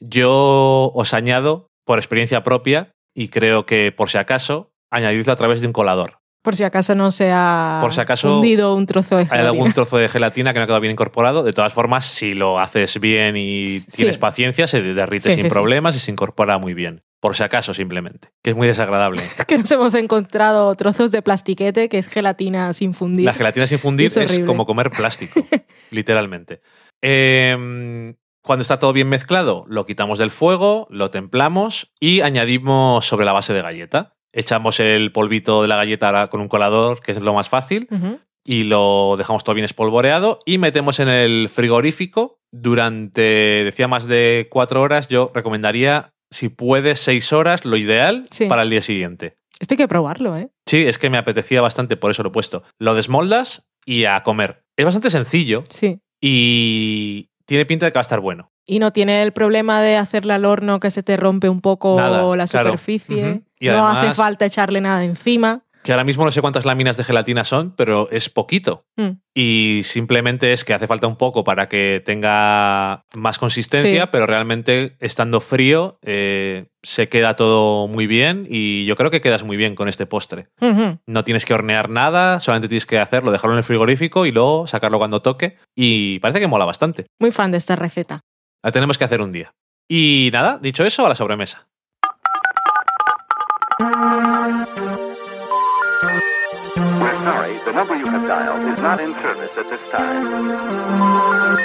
Yo os añado, por experiencia propia, y creo que por si acaso, añadidlo a través de un colador. Por si acaso no se ha Por si acaso fundido un trozo de Hay gelatina. algún trozo de gelatina que no ha quedado bien incorporado. De todas formas, si lo haces bien y Sí. tienes paciencia, se derrite Sí, sin sí, problemas y se incorpora muy bien. Por si acaso, simplemente. Que es muy desagradable. Es que nos hemos encontrado trozos de plastiquete que es gelatina sin fundir. La gelatina sin fundir Es como comer plástico, literalmente. Eh, cuando está todo bien mezclado, lo quitamos del fuego, lo templamos y añadimos sobre la base de galleta. Echamos el polvito de la galleta con un colador, que es lo más fácil, y lo dejamos todo bien espolvoreado y metemos en el frigorífico durante, decía más de cuatro horas, yo recomendaría, si puedes, seis horas, lo ideal Sí. para el día siguiente. Esto hay que probarlo, ¿eh? Sí, es que me apetecía bastante, por eso lo he puesto. Lo desmoldas y a comer. Es bastante sencillo Sí. y tiene pinta de que va a estar bueno. Y no tiene el problema de hacerla al horno que se te rompe un poco Nada, la claro. superficie. Y no además- hace falta echarle nada encima. Que ahora mismo no sé cuántas láminas de gelatina son, pero es poquito. Mm. Y simplemente es que hace falta un poco para que tenga más consistencia, Sí. pero realmente estando frío eh, se queda todo muy bien y yo creo que quedas muy bien con este postre. No tienes que hornear nada, solamente tienes que hacerlo, dejarlo en el frigorífico y luego sacarlo cuando toque. Y parece que mola bastante. Muy fan de esta receta. La tenemos que hacer un día. Y nada, dicho eso, a la sobremesa. Sorry, the number you have dialed is not in service at this time.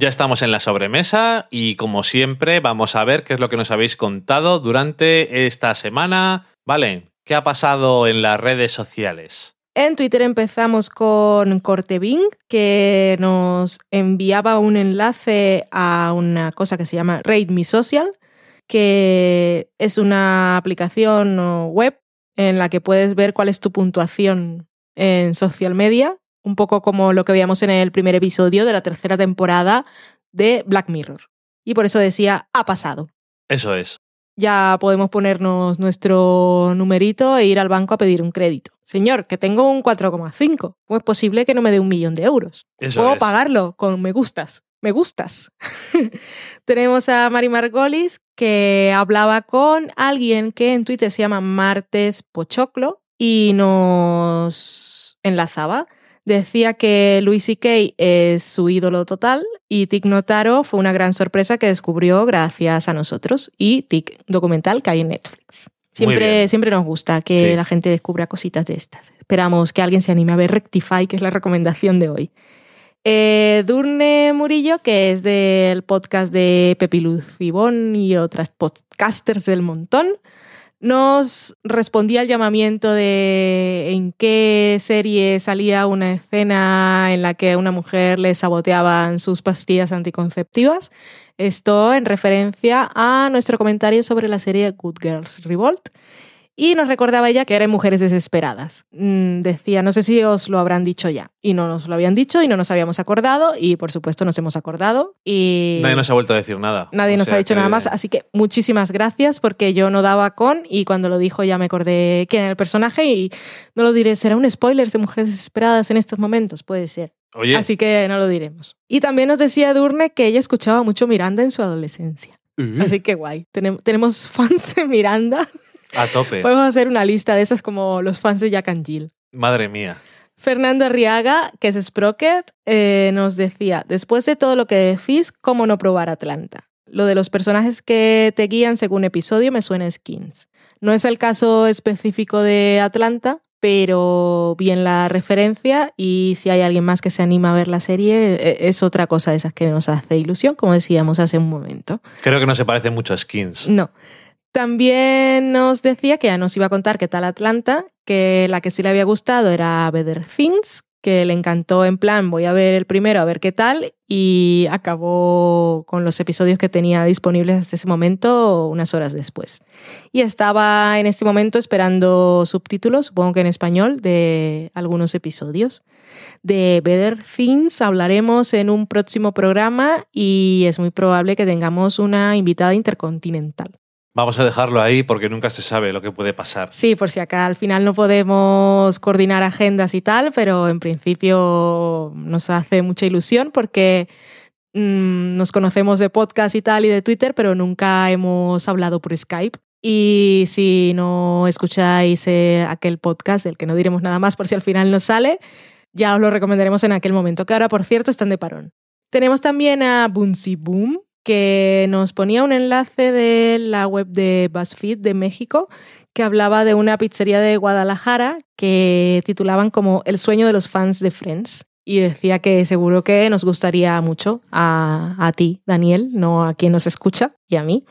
Ya estamos en la sobremesa y como siempre vamos a ver qué es lo que nos habéis contado durante esta semana. Vale, ¿qué ha pasado en las redes sociales? En Twitter empezamos con Cortebing, que nos enviaba un enlace a una cosa que se llama Rate Me Social, que es una aplicación web en la que puedes ver cuál es tu puntuación en social media, un poco como lo que veíamos en el primer episodio de la tercera temporada de Black Mirror. Y por eso decía, ha pasado. Eso es. Ya podemos ponernos nuestro numerito e ir al banco a pedir un crédito. Señor, que tengo un 4,5. ¿Cómo es posible que no me dé un millón de euros? Eso Puedo es. pagarlo con me gustas. Me gustas. Tenemos a Mari Margolis que hablaba con alguien que en Twitter se llama Martes Pochoclo y nos enlazaba. Decía que Louis C.K. es su ídolo total y Tic Notaro fue una gran sorpresa que descubrió gracias a nosotros y Tic documental que hay en Netflix. Siempre, siempre nos gusta que Sí. la gente descubra cositas de estas. Esperamos que alguien se anime a ver Rectify, que es la recomendación de hoy. Eh, Durne Murillo, que es del podcast de Pepi Luz Fibón y otras podcasters del montón, nos respondía al llamamiento de en qué serie salía una escena en la que a una mujer le saboteaban sus pastillas anticonceptivas. Esto en referencia a nuestro comentario sobre la serie Good Girls Revolt. Y nos recordaba ella que eran mujeres desesperadas. Mm, decía, no sé si os lo habrán dicho ya. Y no nos lo habían dicho y no nos habíamos acordado. Y por supuesto nos hemos acordado. Y Nadie nos ha vuelto a decir nada. Nadie O nos ha dicho que- nada más, así que muchísimas gracias porque yo no daba con y cuando lo dijo ya me acordé quién era el personaje y no lo diré, será un spoiler de mujeres desesperadas en estos momentos, puede ser. Oye, Así que no lo diremos. Y también nos decía Durne que ella escuchaba mucho Miranda en su adolescencia. uh, Así que guay, Tenem- tenemos fans de Miranda. A tope. Podemos hacer una lista de esas como los fans de Jack and Jill. Madre mía. Fernando Arriaga, que es Sprocket, eh, nos decía, después de todo lo que decís, ¿cómo no probar Atlanta? Lo de los personajes que te guían según episodio me suena a skins. No es el caso específico de Atlanta, pero bien la referencia y si hay alguien más que se anima a ver la serie, eh, es otra cosa de esas que nos hace ilusión, como decíamos hace un momento. Creo que no se parece mucho a Skins. No. También nos decía que ya nos iba a contar qué tal Atlanta, que la que sí le había gustado era Better Things, que le encantó en plan voy a ver el primero a ver qué tal y acabó con los episodios que tenía disponibles hasta ese momento unas horas después. Y estaba en este momento esperando subtítulos, supongo que en español, de algunos episodios. De Better Things hablaremos en un próximo programa y es muy probable que tengamos una invitada intercontinental. Vamos a dejarlo ahí porque nunca se sabe lo que puede pasar. Sí, por si acá al final no podemos coordinar agendas y tal, pero en principio nos hace mucha ilusión porque mm, nos conocemos de podcast y tal y de Twitter, pero nunca hemos hablado por Skype. Y si no escucháis eh, aquel podcast del que no diremos nada más por si al final nos sale, ya os lo recomendaremos en aquel momento, que ahora por cierto están de parón. Tenemos también a Boonsy Boom, que nos ponía un enlace de la web de BuzzFeed de México que hablaba de una pizzería de Guadalajara que titulaban como El sueño de los fans de Friends. Y decía que seguro que nos gustaría mucho a, a ti, Daniel, no a quien nos escucha y a mí.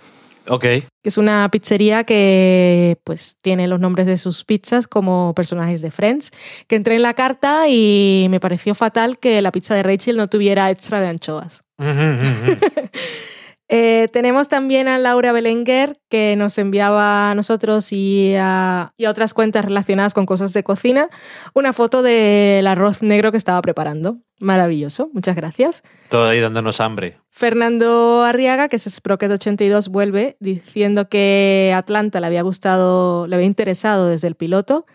Ok. Que es una pizzería que pues tiene los nombres de sus pizzas como personajes de Friends. Que entré en la carta y me pareció fatal que la pizza de Rachel no tuviera extra de anchoas. Eh, tenemos también a Laura Belenguer, que nos enviaba a nosotros y a, y a otras cuentas relacionadas con cosas de cocina una foto del arroz negro que estaba preparando. Maravilloso, muchas gracias. Todo ahí dándonos hambre. Fernando Arriaga, que es Sprocket82, vuelve diciendo que Atlanta le había gustado, le había interesado desde el piloto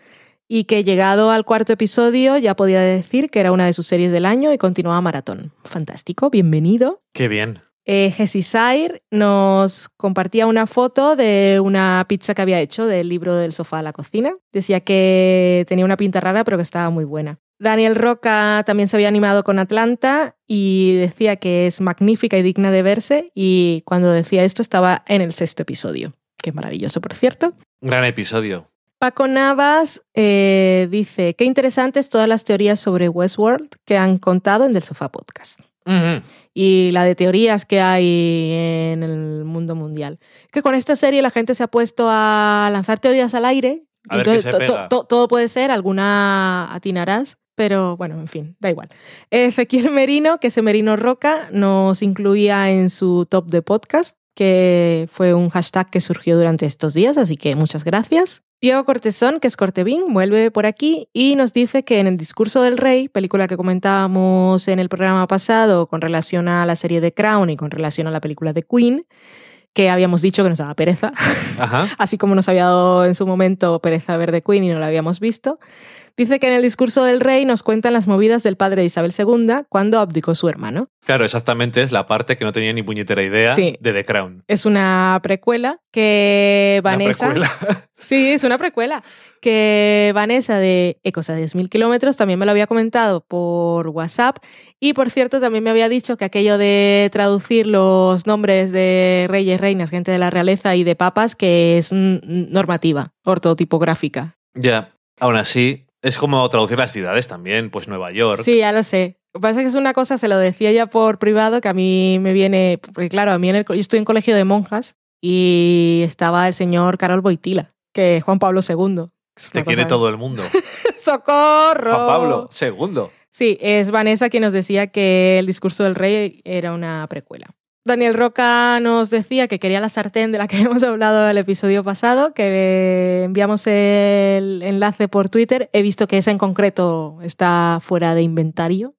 y que llegado al cuarto episodio ya podía decir que era una de sus series del año y continuaba maratón. Fantástico, bienvenido. Qué bien. Eh, Jessie Sair nos compartía una foto de una pizza que había hecho del libro del sofá a la cocina. Decía que tenía una pinta rara, pero que estaba muy buena. Daniel Roca también se había animado con Atlanta y decía que es magnífica y digna de verse. Y cuando decía esto estaba en el sexto episodio, que es maravilloso, por cierto. Gran episodio. Paco Navas eh, dice, qué interesantes todas las teorías sobre Westworld que han contado en Del Sofá Podcast Ujú. y la de teorías que hay en el mundo mundial. Que con esta serie la gente se ha puesto a lanzar teorías al aire. A ver Entonces, qué se to- pega. to- todo puede ser, alguna atinarás, pero bueno, en fin, da igual. Ezequiel Merino, que ese Merino Roca, nos incluía en su top de podcast que fue un hashtag que surgió durante estos días, así que muchas gracias. Diego Cortesón, que es Cortevin, vuelve por aquí y nos dice que en el discurso del rey, película que comentábamos en el programa pasado con relación a la serie de Crown y con relación a la película de Queen, que habíamos dicho que nos daba pereza, Ajá. así como nos había dado en su momento pereza ver de Queen y no la habíamos visto. Dice que en el discurso del rey nos cuentan las movidas del padre de Isabel II cuando abdicó su hermano. Claro, exactamente es la parte que no tenía ni puñetera idea Sí. de The Crown. Es una precuela que Una Vanessa... precuela. Sí, es una precuela. Que Vanessa de Ecos a 10.000 kilómetros también me lo había comentado por WhatsApp. Y por cierto, también me había dicho que aquello de traducir los nombres de reyes, reinas, gente de la realeza y de papas, que es normativa, ortotipográfica. ya, aún así, es como traducir las ciudades también, pues Nueva York. Sí, ya lo sé. Lo que pasa es que es una cosa, se lo decía ya por privado, que a mí me viene. Porque claro, a mí en el, yo estoy en colegio de monjas y estaba el señor Carol Boitila, que es Juan Pablo II. Te quiere cosa- todo el mundo. ¡Socorro! Juan Pablo, segundo. Sí, es Vanessa quien nos decía que el discurso del rey era una precuela. Daniel Roca nos decía que quería la sartén de la que hemos hablado el episodio pasado, que enviamos el enlace por Twitter. He visto que esa en concreto está fuera de inventario,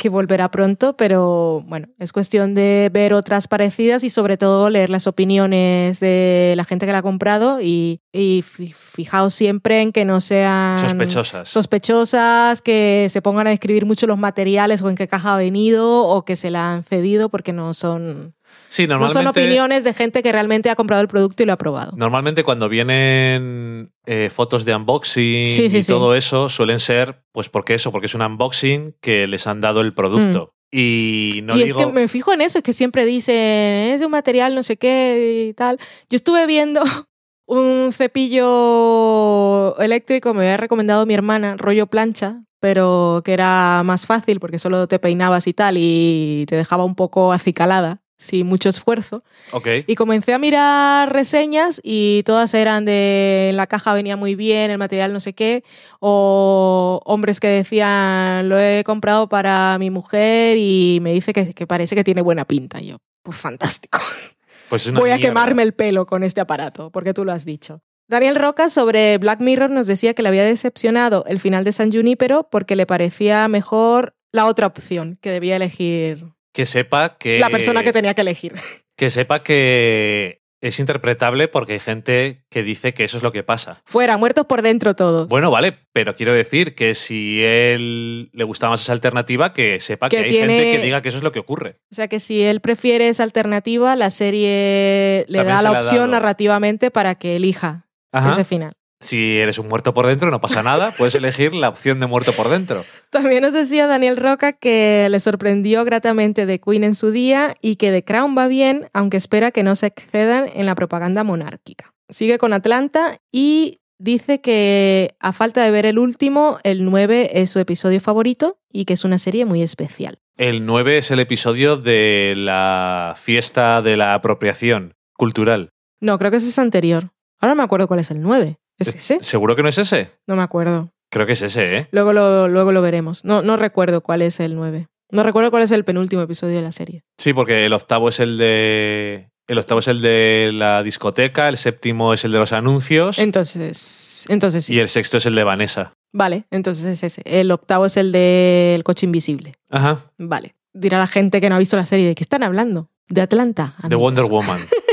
Que volverá pronto, pero bueno, es cuestión de ver otras parecidas y sobre todo leer las opiniones de la gente que la ha comprado y, y fi- fijaos siempre en que no sean sospechosas. sospechosas, que se pongan a describir mucho los materiales o en qué caja ha venido o que se la han cedido porque no son, sí, no normalmente. son opiniones de gente que realmente ha comprado el producto y lo ha probado. Normalmente cuando vienen eh, fotos de unboxing Sí, sí, y sí. todo eso suelen ser, pues porque eso, porque es un unboxing que les han dado el producto. Y no Mm. y digo, es que me fijo en eso, es que siempre dicen, es de un material no sé qué y tal. Yo estuve viendo un cepillo eléctrico, me había recomendado mi hermana, rollo plancha, pero que era más fácil porque solo te peinabas y tal y te dejaba un poco acicalada, sin mucho esfuerzo. ok, Y comencé a mirar reseñas y todas eran de la caja venía muy bien, el material no sé qué, o hombres que decían lo he comprado para mi mujer y me dice que, que parece que tiene buena pinta. Y yo, pues fantástico. pues Voy a quemarme el pelo con este aparato, porque tú lo has dicho. Daniel Roca sobre Black Mirror nos decía que le había decepcionado el final de San Junípero porque le parecía mejor la otra opción que debía elegir Que sepa que. la persona que tenía que elegir. Que sepa que es interpretable porque hay gente que dice que eso es lo que pasa. Fuera, muertos por dentro todos. Bueno, vale, pero quiero decir que si él le gusta más esa alternativa, que sepa que, Que hay tiene- gente que diga que eso es lo que ocurre. O sea que si él prefiere esa alternativa, la serie le También da la opción narrativamente para que elija Ajá. ese final. Si eres un muerto por dentro, no pasa nada, puedes elegir la opción de muerto por dentro. También nos decía Daniel Roca que le sorprendió gratamente de Queen en su día y que The Crown va bien, aunque espera que no se excedan en la propaganda monárquica. Sigue con Atlanta y dice que a falta de ver el último, el 9 es su episodio favorito y que es una serie muy especial. El 9 es el episodio de la fiesta de la apropiación cultural. No, creo que ese es anterior. Ahora me acuerdo cuál es el 9. ¿Es ese? ¿Seguro que no es ese? No me acuerdo. Creo que es ese, ¿eh? Luego lo, luego lo veremos. No, no recuerdo cuál es el 9. No recuerdo cuál es el penúltimo episodio de la serie. Sí, porque el octavo es el de. El octavo es el de la discoteca, el séptimo es el de los anuncios Entonces, entonces sí. y el sexto es el de Vanessa. Vale, entonces es ese. El octavo es el del coche invisible. Ajá. Vale. Dirá la gente que no ha visto la serie de qué están hablando. De Atlanta. De. Wonder Woman.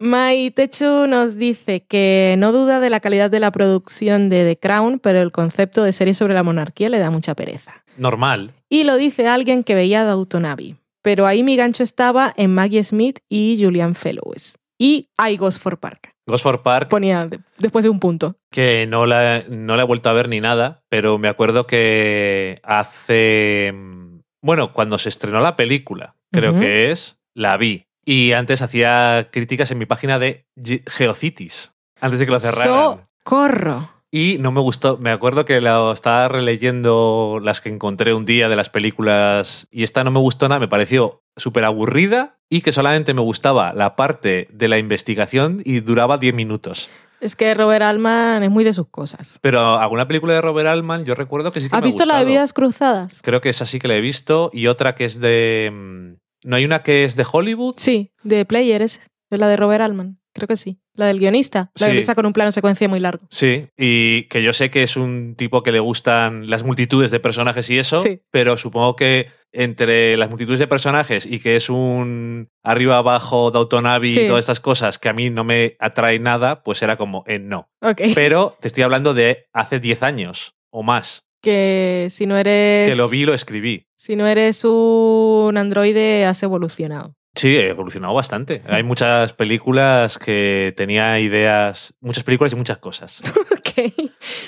Mai Techu nos dice que no duda de la calidad de la producción de The Crown, pero el concepto de serie sobre la monarquía le da mucha pereza. Normal. Y lo dice alguien que veía Abbey. Pero ahí mi gancho estaba en Maggie Smith y Julian Fellows. Y I Ghost for Park. Gosford Park, Ponía de- después de un punto. que no la, no la he vuelto a ver ni nada, pero me acuerdo que hace. mm, Bueno, cuando se estrenó la película, creo que es, la vi. Y antes hacía críticas en mi página de Ge- Geocities, antes de que lo cerraran. ¡Socorro! Y no me gustó. Me acuerdo que lo estaba releyendo las que encontré un día de las películas y esta no me gustó nada. Me pareció súper aburrida y que solamente me gustaba la parte de la investigación y duraba 10 minutos. Es que Robert Altman es muy de sus cosas. Pero alguna película de Robert Altman yo recuerdo que sí que ¿Has me ha visto la de. Vidas Cruzadas? Creo que esa sí que la he visto y otra que es de... ¿No hay una que es de Hollywood? Sí, de Player es, la de Robert Altman. Creo que sí. La del guionista. La Sí. que empieza con un plano secuencia muy largo. Sí, y que yo sé que es un tipo que le gustan las multitudes de personajes y eso, Sí. pero supongo que entre las multitudes de personajes y que es un arriba abajo de Autonavi Sí. y todas estas cosas que a mí no me atrae nada, pues era como en no. Ok. Pero te estoy hablando de hace 10 años o más, que si no eres. que lo vi y lo escribí. Si no eres un androide, has evolucionado. Sí, he evolucionado bastante. Hay muchas películas que tenía ideas, muchas películas y muchas cosas. Ok.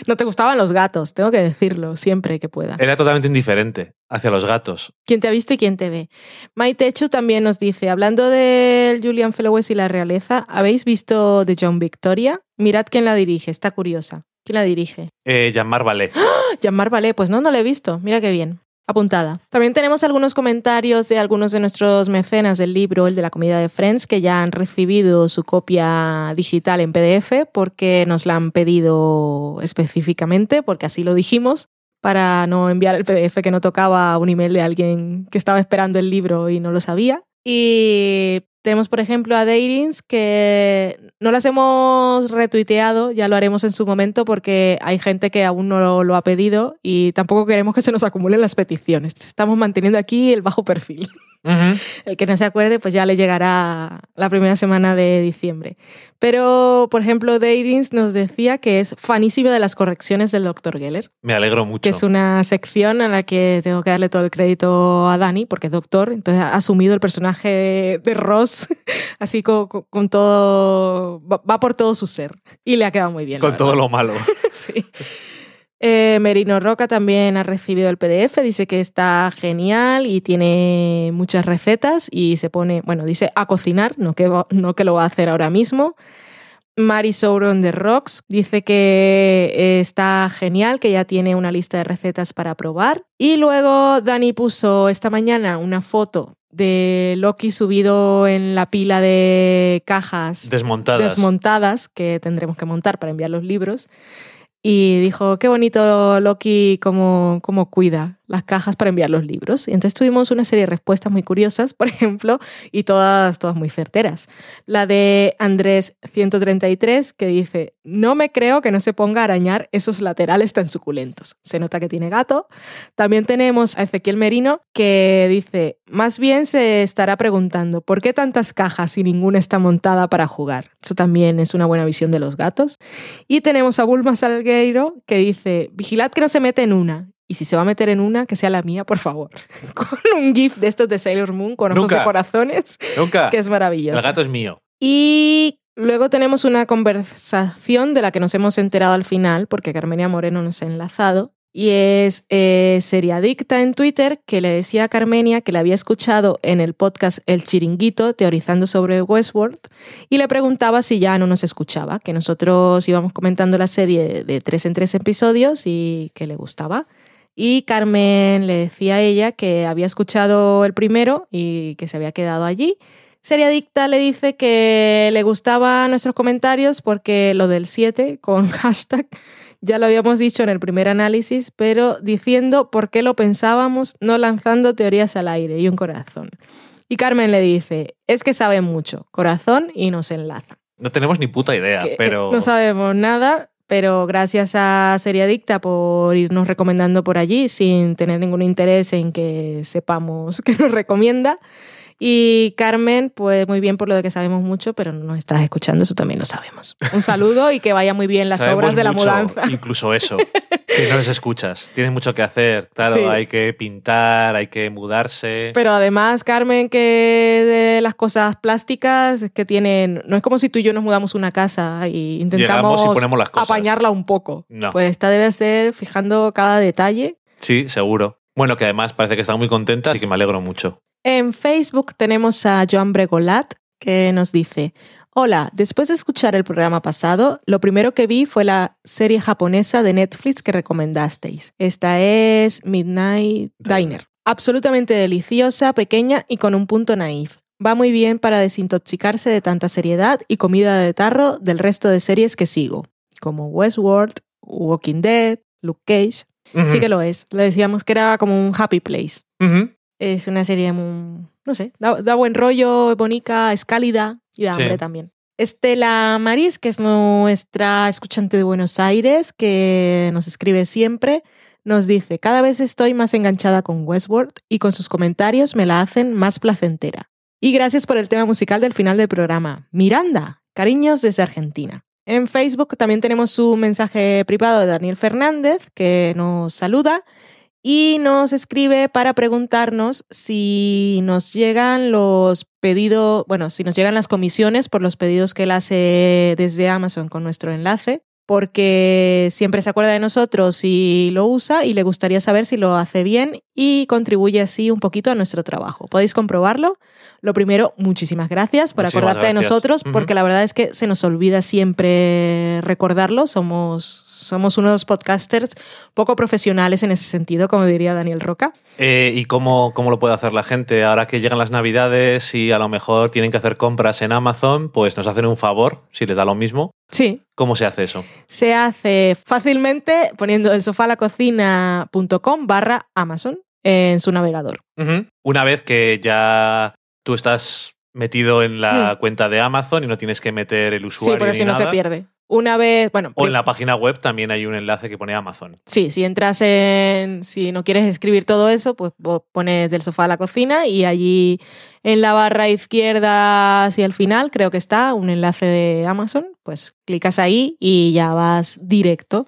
No te gustaban los gatos, tengo que decirlo siempre que pueda. Era totalmente indiferente hacia los gatos. ¿Quién te ha visto y quién te ve? Maite Chu también nos dice, hablando del Julian Fellowes y la realeza, ¿habéis visto The John Victoria? Mirad quién la dirige, está curiosa. ¿Quién la dirige? Eh, Jean-Marc Vallée. Jean-Marc Vallée, pues no, no la he visto. Mira qué bien. Apuntada. También tenemos algunos comentarios de algunos de nuestros mecenas del libro, el de la comida de Friends, que ya han recibido su copia digital en PDF porque nos la han pedido específicamente, porque así lo dijimos, para no enviar el PDF que no tocaba a un email de alguien que estaba esperando el libro y no lo sabía. Y tenemos, por ejemplo, a Dairins, que no las hemos retuiteado, ya lo haremos en su momento, porque hay gente que aún no lo ha pedido y tampoco queremos que se nos acumulen las peticiones. Estamos manteniendo aquí el bajo perfil. El que no se acuerde, pues ya le llegará la primera semana de diciembre. Pero, por ejemplo, Dairins nos decía que es fanísima de las correcciones del Dr. Geller, Me alegro mucho. que es una sección en la que tengo que darle todo el crédito a Dani, porque es doctor, entonces ha asumido el personaje de Ross, así con, con- todo, va, por todo su ser. Y le ha quedado muy bien. Con todo lo malo. Sí. Eh, Merino Roca también ha recibido el PDF, dice que está genial y tiene muchas recetas y se pone, bueno, dice a cocinar, no que, no que lo va a hacer ahora mismo. Mari Sauron de Rocks dice que está genial, que ya tiene una lista de recetas para probar. Y luego Dani puso esta mañana una foto de Loki subido en la pila de cajas Desmontadas. desmontadas que tendremos que montar para enviar los libros. Y dijo, qué bonito Loki cómo, cómo cuida las cajas para enviar los libros. Y entonces tuvimos una serie de respuestas muy curiosas, por ejemplo, y todas, todas muy certeras. La de Andrés 133, que dice, no me creo que no se ponga a arañar esos laterales tan suculentos. Se nota que tiene gato. También tenemos a Ezequiel Merino, que dice, más bien se estará preguntando, ¿por qué tantas cajas y ninguna está montada para jugar? Eso también es una buena visión de los gatos. Y tenemos a Bulma Salgueiro, que dice, vigilad que no se mete en una. Y si se va a meter en una, que sea la mía, por favor. Con un GIF de estos de Sailor Moon con ojos Nunca. de corazones, Nunca. que es maravilloso. El gato es mío. Y luego tenemos una conversación de la que nos hemos enterado al final, porque Carmenia Moreno nos ha enlazado. Y es eh, Seriadicta en Twitter que le decía a Carmenia que le había escuchado en el podcast El Chiringuito teorizando sobre Westworld y le preguntaba si ya no nos escuchaba, que nosotros íbamos comentando la serie de tres en tres episodios y que le gustaba. Y Carmen le decía a ella que había escuchado el primero y que se había quedado allí. Seriadicta le dice que le gustaban nuestros comentarios porque lo del 7 con hashtag ya lo habíamos dicho en el primer análisis, pero diciendo por qué lo pensábamos, no lanzando teorías al aire y un corazón. Y Carmen le dice, es que sabe mucho, corazón y nos enlaza. No tenemos ni puta idea, Que, eh, pero. No sabemos nada, pero gracias a Seriadicta por irnos recomendando por allí sin tener ningún interés en que sepamos que nos recomienda. Y Carmen, pues muy bien por lo de que sabemos mucho, pero no nos estás escuchando, eso también lo sabemos. Un saludo y que vaya muy bien las sabemos obras de la mucho, mudanza. Incluso eso. que no les escuchas. Tienes mucho que hacer. Claro, Sí. hay que pintar, hay que mudarse. Pero además, Carmen, que de las cosas plásticas es que tienen. No es como si tú y yo nos mudamos una casa y intentamos Llegamos y ponemos las cosas. apañarla un poco. No. Pues esta debe ser fijando cada detalle. Sí, seguro. Bueno, que además parece que están muy contentas y que me alegro mucho. En Facebook tenemos a Joan Bregolat que nos dice. Hola, después de escuchar el programa pasado, lo primero que vi fue la serie japonesa de Netflix que recomendasteis. Esta es Midnight Diner. Absolutamente deliciosa, pequeña y con un punto naif. Va muy bien para desintoxicarse de tanta seriedad y comida de tarro del resto de series que sigo, como Westworld, Walking Dead, Luke Cage. Sí que lo es. Le decíamos que era como un happy place. Es una serie muy, no sé, da, da buen rollo, es bonita, es cálida y da Sí. hambre también. Estela Maris, que es nuestra escuchante de Buenos Aires, que nos escribe siempre, nos dice, cada vez estoy más enganchada con Westworld y con sus comentarios me la hacen más placentera. Y gracias por el tema musical del final del programa. Miranda, cariños desde Argentina. En Facebook también tenemos un mensaje privado de Daniel Fernández que nos saluda y nos escribe para preguntarnos si nos llegan los pedidos, bueno, si nos llegan las comisiones por los pedidos que él hace desde Amazon con nuestro enlace, porque siempre se acuerda de nosotros y lo usa y le gustaría saber si lo hace bien y contribuye así un poquito a nuestro trabajo. Podéis comprobarlo. Lo primero, muchísimas gracias por Muchísimas acordarte de nosotros, porque la verdad es que se nos olvida siempre recordarlo. Somos, somos unos podcasters poco profesionales en ese sentido, como diría Daniel Roca. Eh, ¿Y cómo, cómo lo puede hacer la gente? Ahora que llegan las navidades y a lo mejor tienen que hacer compras en Amazon, pues nos hacen un favor, si les da lo mismo. Sí, ¿Cómo se hace eso? se hace fácilmente poniendo el sofalacocina.com barra Amazon en su navegador. Una vez que ya tú estás metido en la cuenta de Amazon y no tienes que meter el Sí, usuario porque ni si no se nada, pierde. Una vez, bueno, O en la página web también hay un enlace que pone Amazon. Sí, si entras en. Si no quieres escribir todo eso, pues pones del sofá a la cocina y allí en la barra izquierda hacia el final, creo que está un enlace de Amazon. Pues clicas ahí y ya vas directo.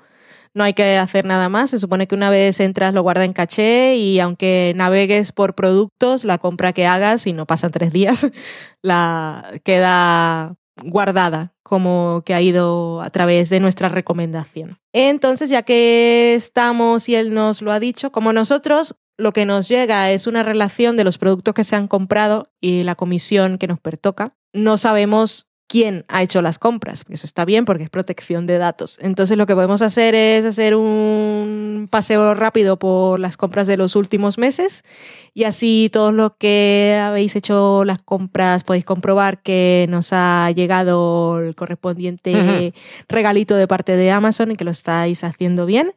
No hay que hacer nada más. Se supone que una vez entras lo guarda en caché y aunque navegues por productos, la compra que hagas y no pasan tres días, la queda guardada como que ha ido a través de nuestra recomendación. Entonces, ya que estamos y él nos lo ha dicho, como nosotros lo que nos llega es una relación de los productos que se han comprado y la comisión que nos pertoca, no sabemos quién ha hecho las compras. Eso está bien porque es protección de datos. Entonces lo que podemos hacer es hacer un paseo rápido por las compras de los últimos meses y así todos los que habéis hecho las compras podéis comprobar que nos ha llegado el correspondiente regalito de parte de Amazon y que lo estáis haciendo bien.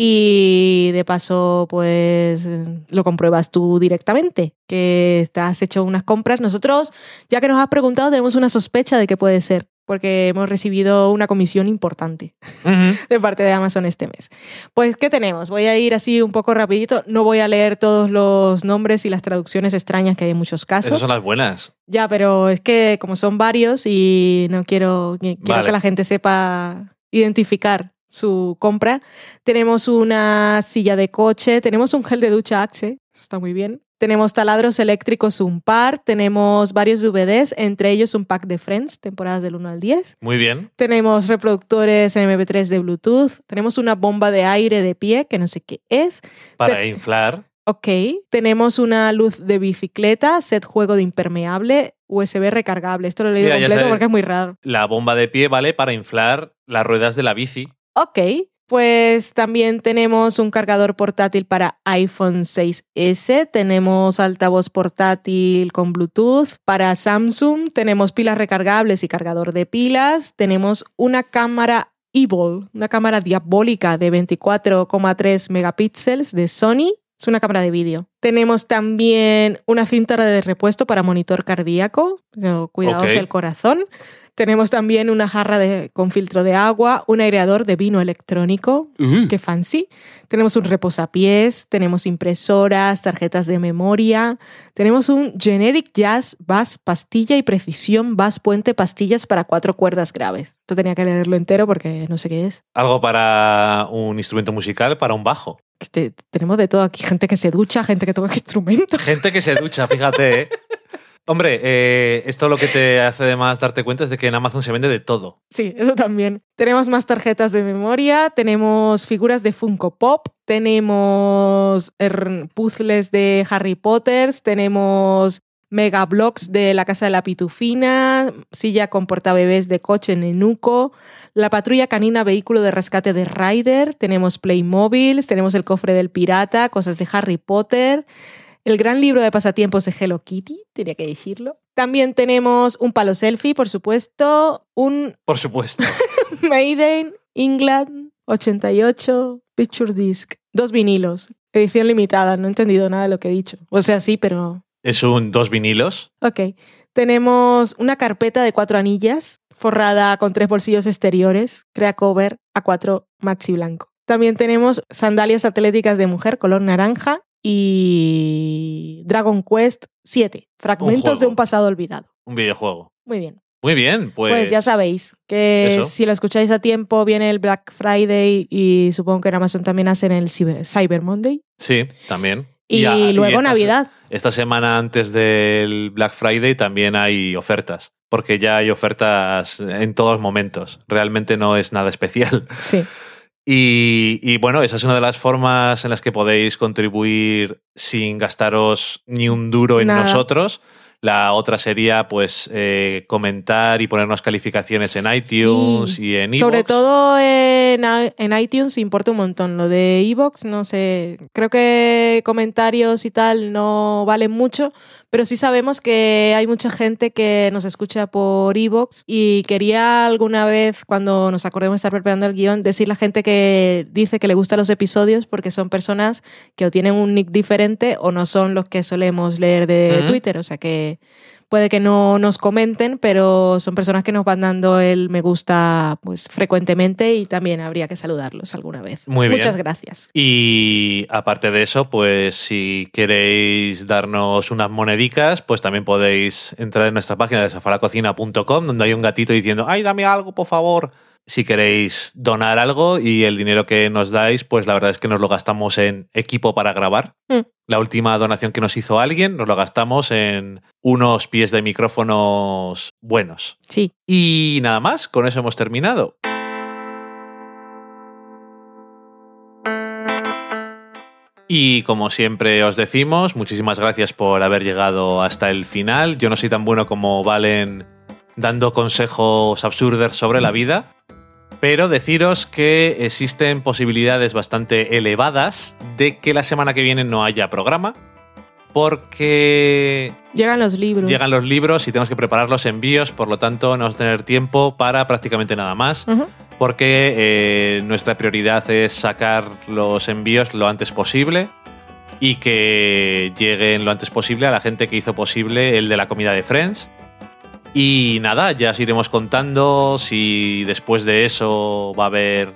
Y de paso, pues lo compruebas tú directamente, que te has hecho unas compras. Nosotros, ya que nos has preguntado, tenemos una sospecha de que puede ser, porque hemos recibido una comisión importante de parte de Amazon este mes. Pues, ¿qué tenemos? Voy a ir así un poco rapidito. No voy a leer todos los nombres y las traducciones extrañas que hay en muchos casos. Esas son las buenas. Ya, pero es que como son varios y no quiero, quiero Vale. que la gente sepa identificar su compra. Tenemos una silla de coche, tenemos un gel de ducha Axe, eso está muy bien. Tenemos taladros eléctricos un par, tenemos varios DVDs, entre ellos un pack de Friends, temporadas del 1 al 10. Muy bien. Tenemos reproductores MP3 de Bluetooth, tenemos una bomba de aire de pie, que no sé qué es. Para inflar. Ok, tenemos una luz de bicicleta, set juego de impermeable, USB recargable. Esto lo he leído Mira, completo porque es muy raro. La bomba de pie vale para inflar las ruedas de la bici. Ok, pues también tenemos un cargador portátil para iPhone 6S, tenemos altavoz portátil con Bluetooth para Samsung, tenemos pilas recargables y cargador de pilas, tenemos una cámara Evil, una cámara diabólica de 24,3 megapíxeles de Sony. Es una cámara de vídeo. Tenemos también una cinta de repuesto para monitor cardíaco. Cuidados Ok. el corazón. Tenemos también una jarra de- con filtro de agua, un aireador de vino electrónico, qué fancy. Tenemos un reposapiés, tenemos impresoras, tarjetas de memoria. Tenemos un Generic Jazz Bass Pastilla y Precisión Bass Puente Pastillas para cuatro cuerdas graves. Esto tenía que leerlo entero porque no sé qué es. Algo para un instrumento musical, para un bajo. Que te- tenemos de todo aquí, gente que se ducha, gente que toca instrumentos. Gente que se ducha, fíjate. ¿eh? Hombre, eh, esto lo que te hace además darte cuenta es de que en Amazon se vende de todo. Sí, eso también. Tenemos más tarjetas de memoria, tenemos figuras de Funko Pop, tenemos er, puzzles de Harry Potter, tenemos mega blocks de la Casa de la Pitufina, silla con portabebés de coche Nenuco, la patrulla canina vehículo de rescate de Ryder, tenemos Playmobil, tenemos el cofre del pirata, cosas de Harry Potter, el gran libro de pasatiempos de Hello Kitty, tenía que decirlo. También tenemos un palo selfie, por supuesto, un Por supuesto. Made in England 88 Picture Disc, dos vinilos, edición limitada, no he entendido nada de lo que he dicho. O sea, sí, pero Es un dos vinilos. Ok. Tenemos una carpeta de cuatro anillas, forrada con tres bolsillos exteriores, crea cover A4 maxi blanco. También tenemos sandalias atléticas de mujer color naranja y Dragon Quest 7, fragmentos de un pasado olvidado. Un videojuego. Muy bien. Muy bien, pues. Pues, ya sabéis que eso. si lo escucháis a tiempo viene el Black Friday y supongo que en Amazon también hacen el Cyber Monday. Sí, también. Y, luego esta Navidad. Esta semana antes del Black Friday también hay ofertas, porque ya hay ofertas en todos momentos. Realmente no es nada especial. Sí. Y, y bueno, esa es una de las formas en las que podéis contribuir sin gastaros ni un duro en Nada. nosotros. La otra sería, pues, eh, comentar y ponernos calificaciones en iTunes Sí. y en Sobre iVoox. todo en, en iTunes importa un montón. Lo de Evox, no sé, creo que comentarios y tal no valen mucho, pero sí sabemos que hay mucha gente que nos escucha por Evox y quería alguna vez, cuando nos acordemos de estar preparando el guion, decir la gente que dice que le gustan los episodios porque son personas que o tienen un nick diferente o no son los que solemos leer de. Twitter. O sea que puede que no nos comenten, pero son personas que nos van dando el me gusta pues frecuentemente y también habría que saludarlos alguna vez. Muy bien. Muchas gracias. Y aparte de eso, pues si queréis darnos unas monedicas, pues también podéis entrar en nuestra página de sofalacocina.com, donde hay un gatito diciendo, ay, dame algo, por favor. Si queréis donar algo y el dinero que nos dais, pues la verdad es que nos lo gastamos en equipo para grabar. Mm. La última donación que nos hizo alguien, nos lo gastamos en unos pies de micrófonos buenos. Sí. Y nada más, con eso hemos terminado. Y como siempre os decimos, muchísimas gracias por haber llegado hasta el final. Yo no soy tan bueno como Valen dando consejos absurdos sobre la vida, pero deciros que existen posibilidades bastante elevadas de que la semana que viene no haya programa, porque Llegan los libros. Llegan los libros y tenemos que preparar los envíos, por lo tanto no vamos a tener tiempo para prácticamente nada más, porque eh, nuestra prioridad es sacar los envíos lo antes posible y que lleguen lo antes posible a la gente que hizo posible el de la comida de Friends. Y nada, ya os iremos contando si después de eso va a haber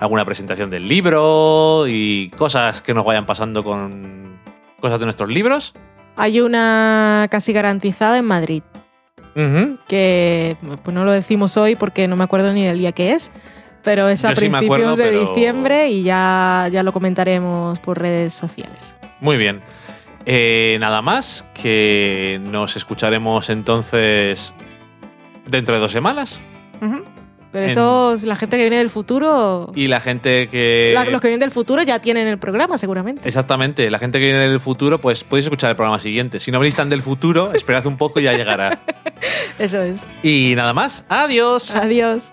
alguna presentación del libro y cosas que nos vayan pasando con cosas de nuestros libros. Hay una casi garantizada en Madrid, que pues no lo decimos hoy porque no me acuerdo ni del día que es, pero es a Yo sí me principios acuerdo, de pero- diciembre y ya, ya lo comentaremos por redes sociales. Muy bien. Eh, nada más, que nos escucharemos entonces dentro de dos semanas. Pero En- eso, la gente que viene del futuro, Y la gente que... la- los que vienen del futuro ya tienen el programa seguramente. Exactamente, la gente que viene del futuro, pues podéis escuchar el programa siguiente. Si no venís tan del futuro, esperad un poco y ya llegará. Eso es. Y nada más, adiós. Adiós.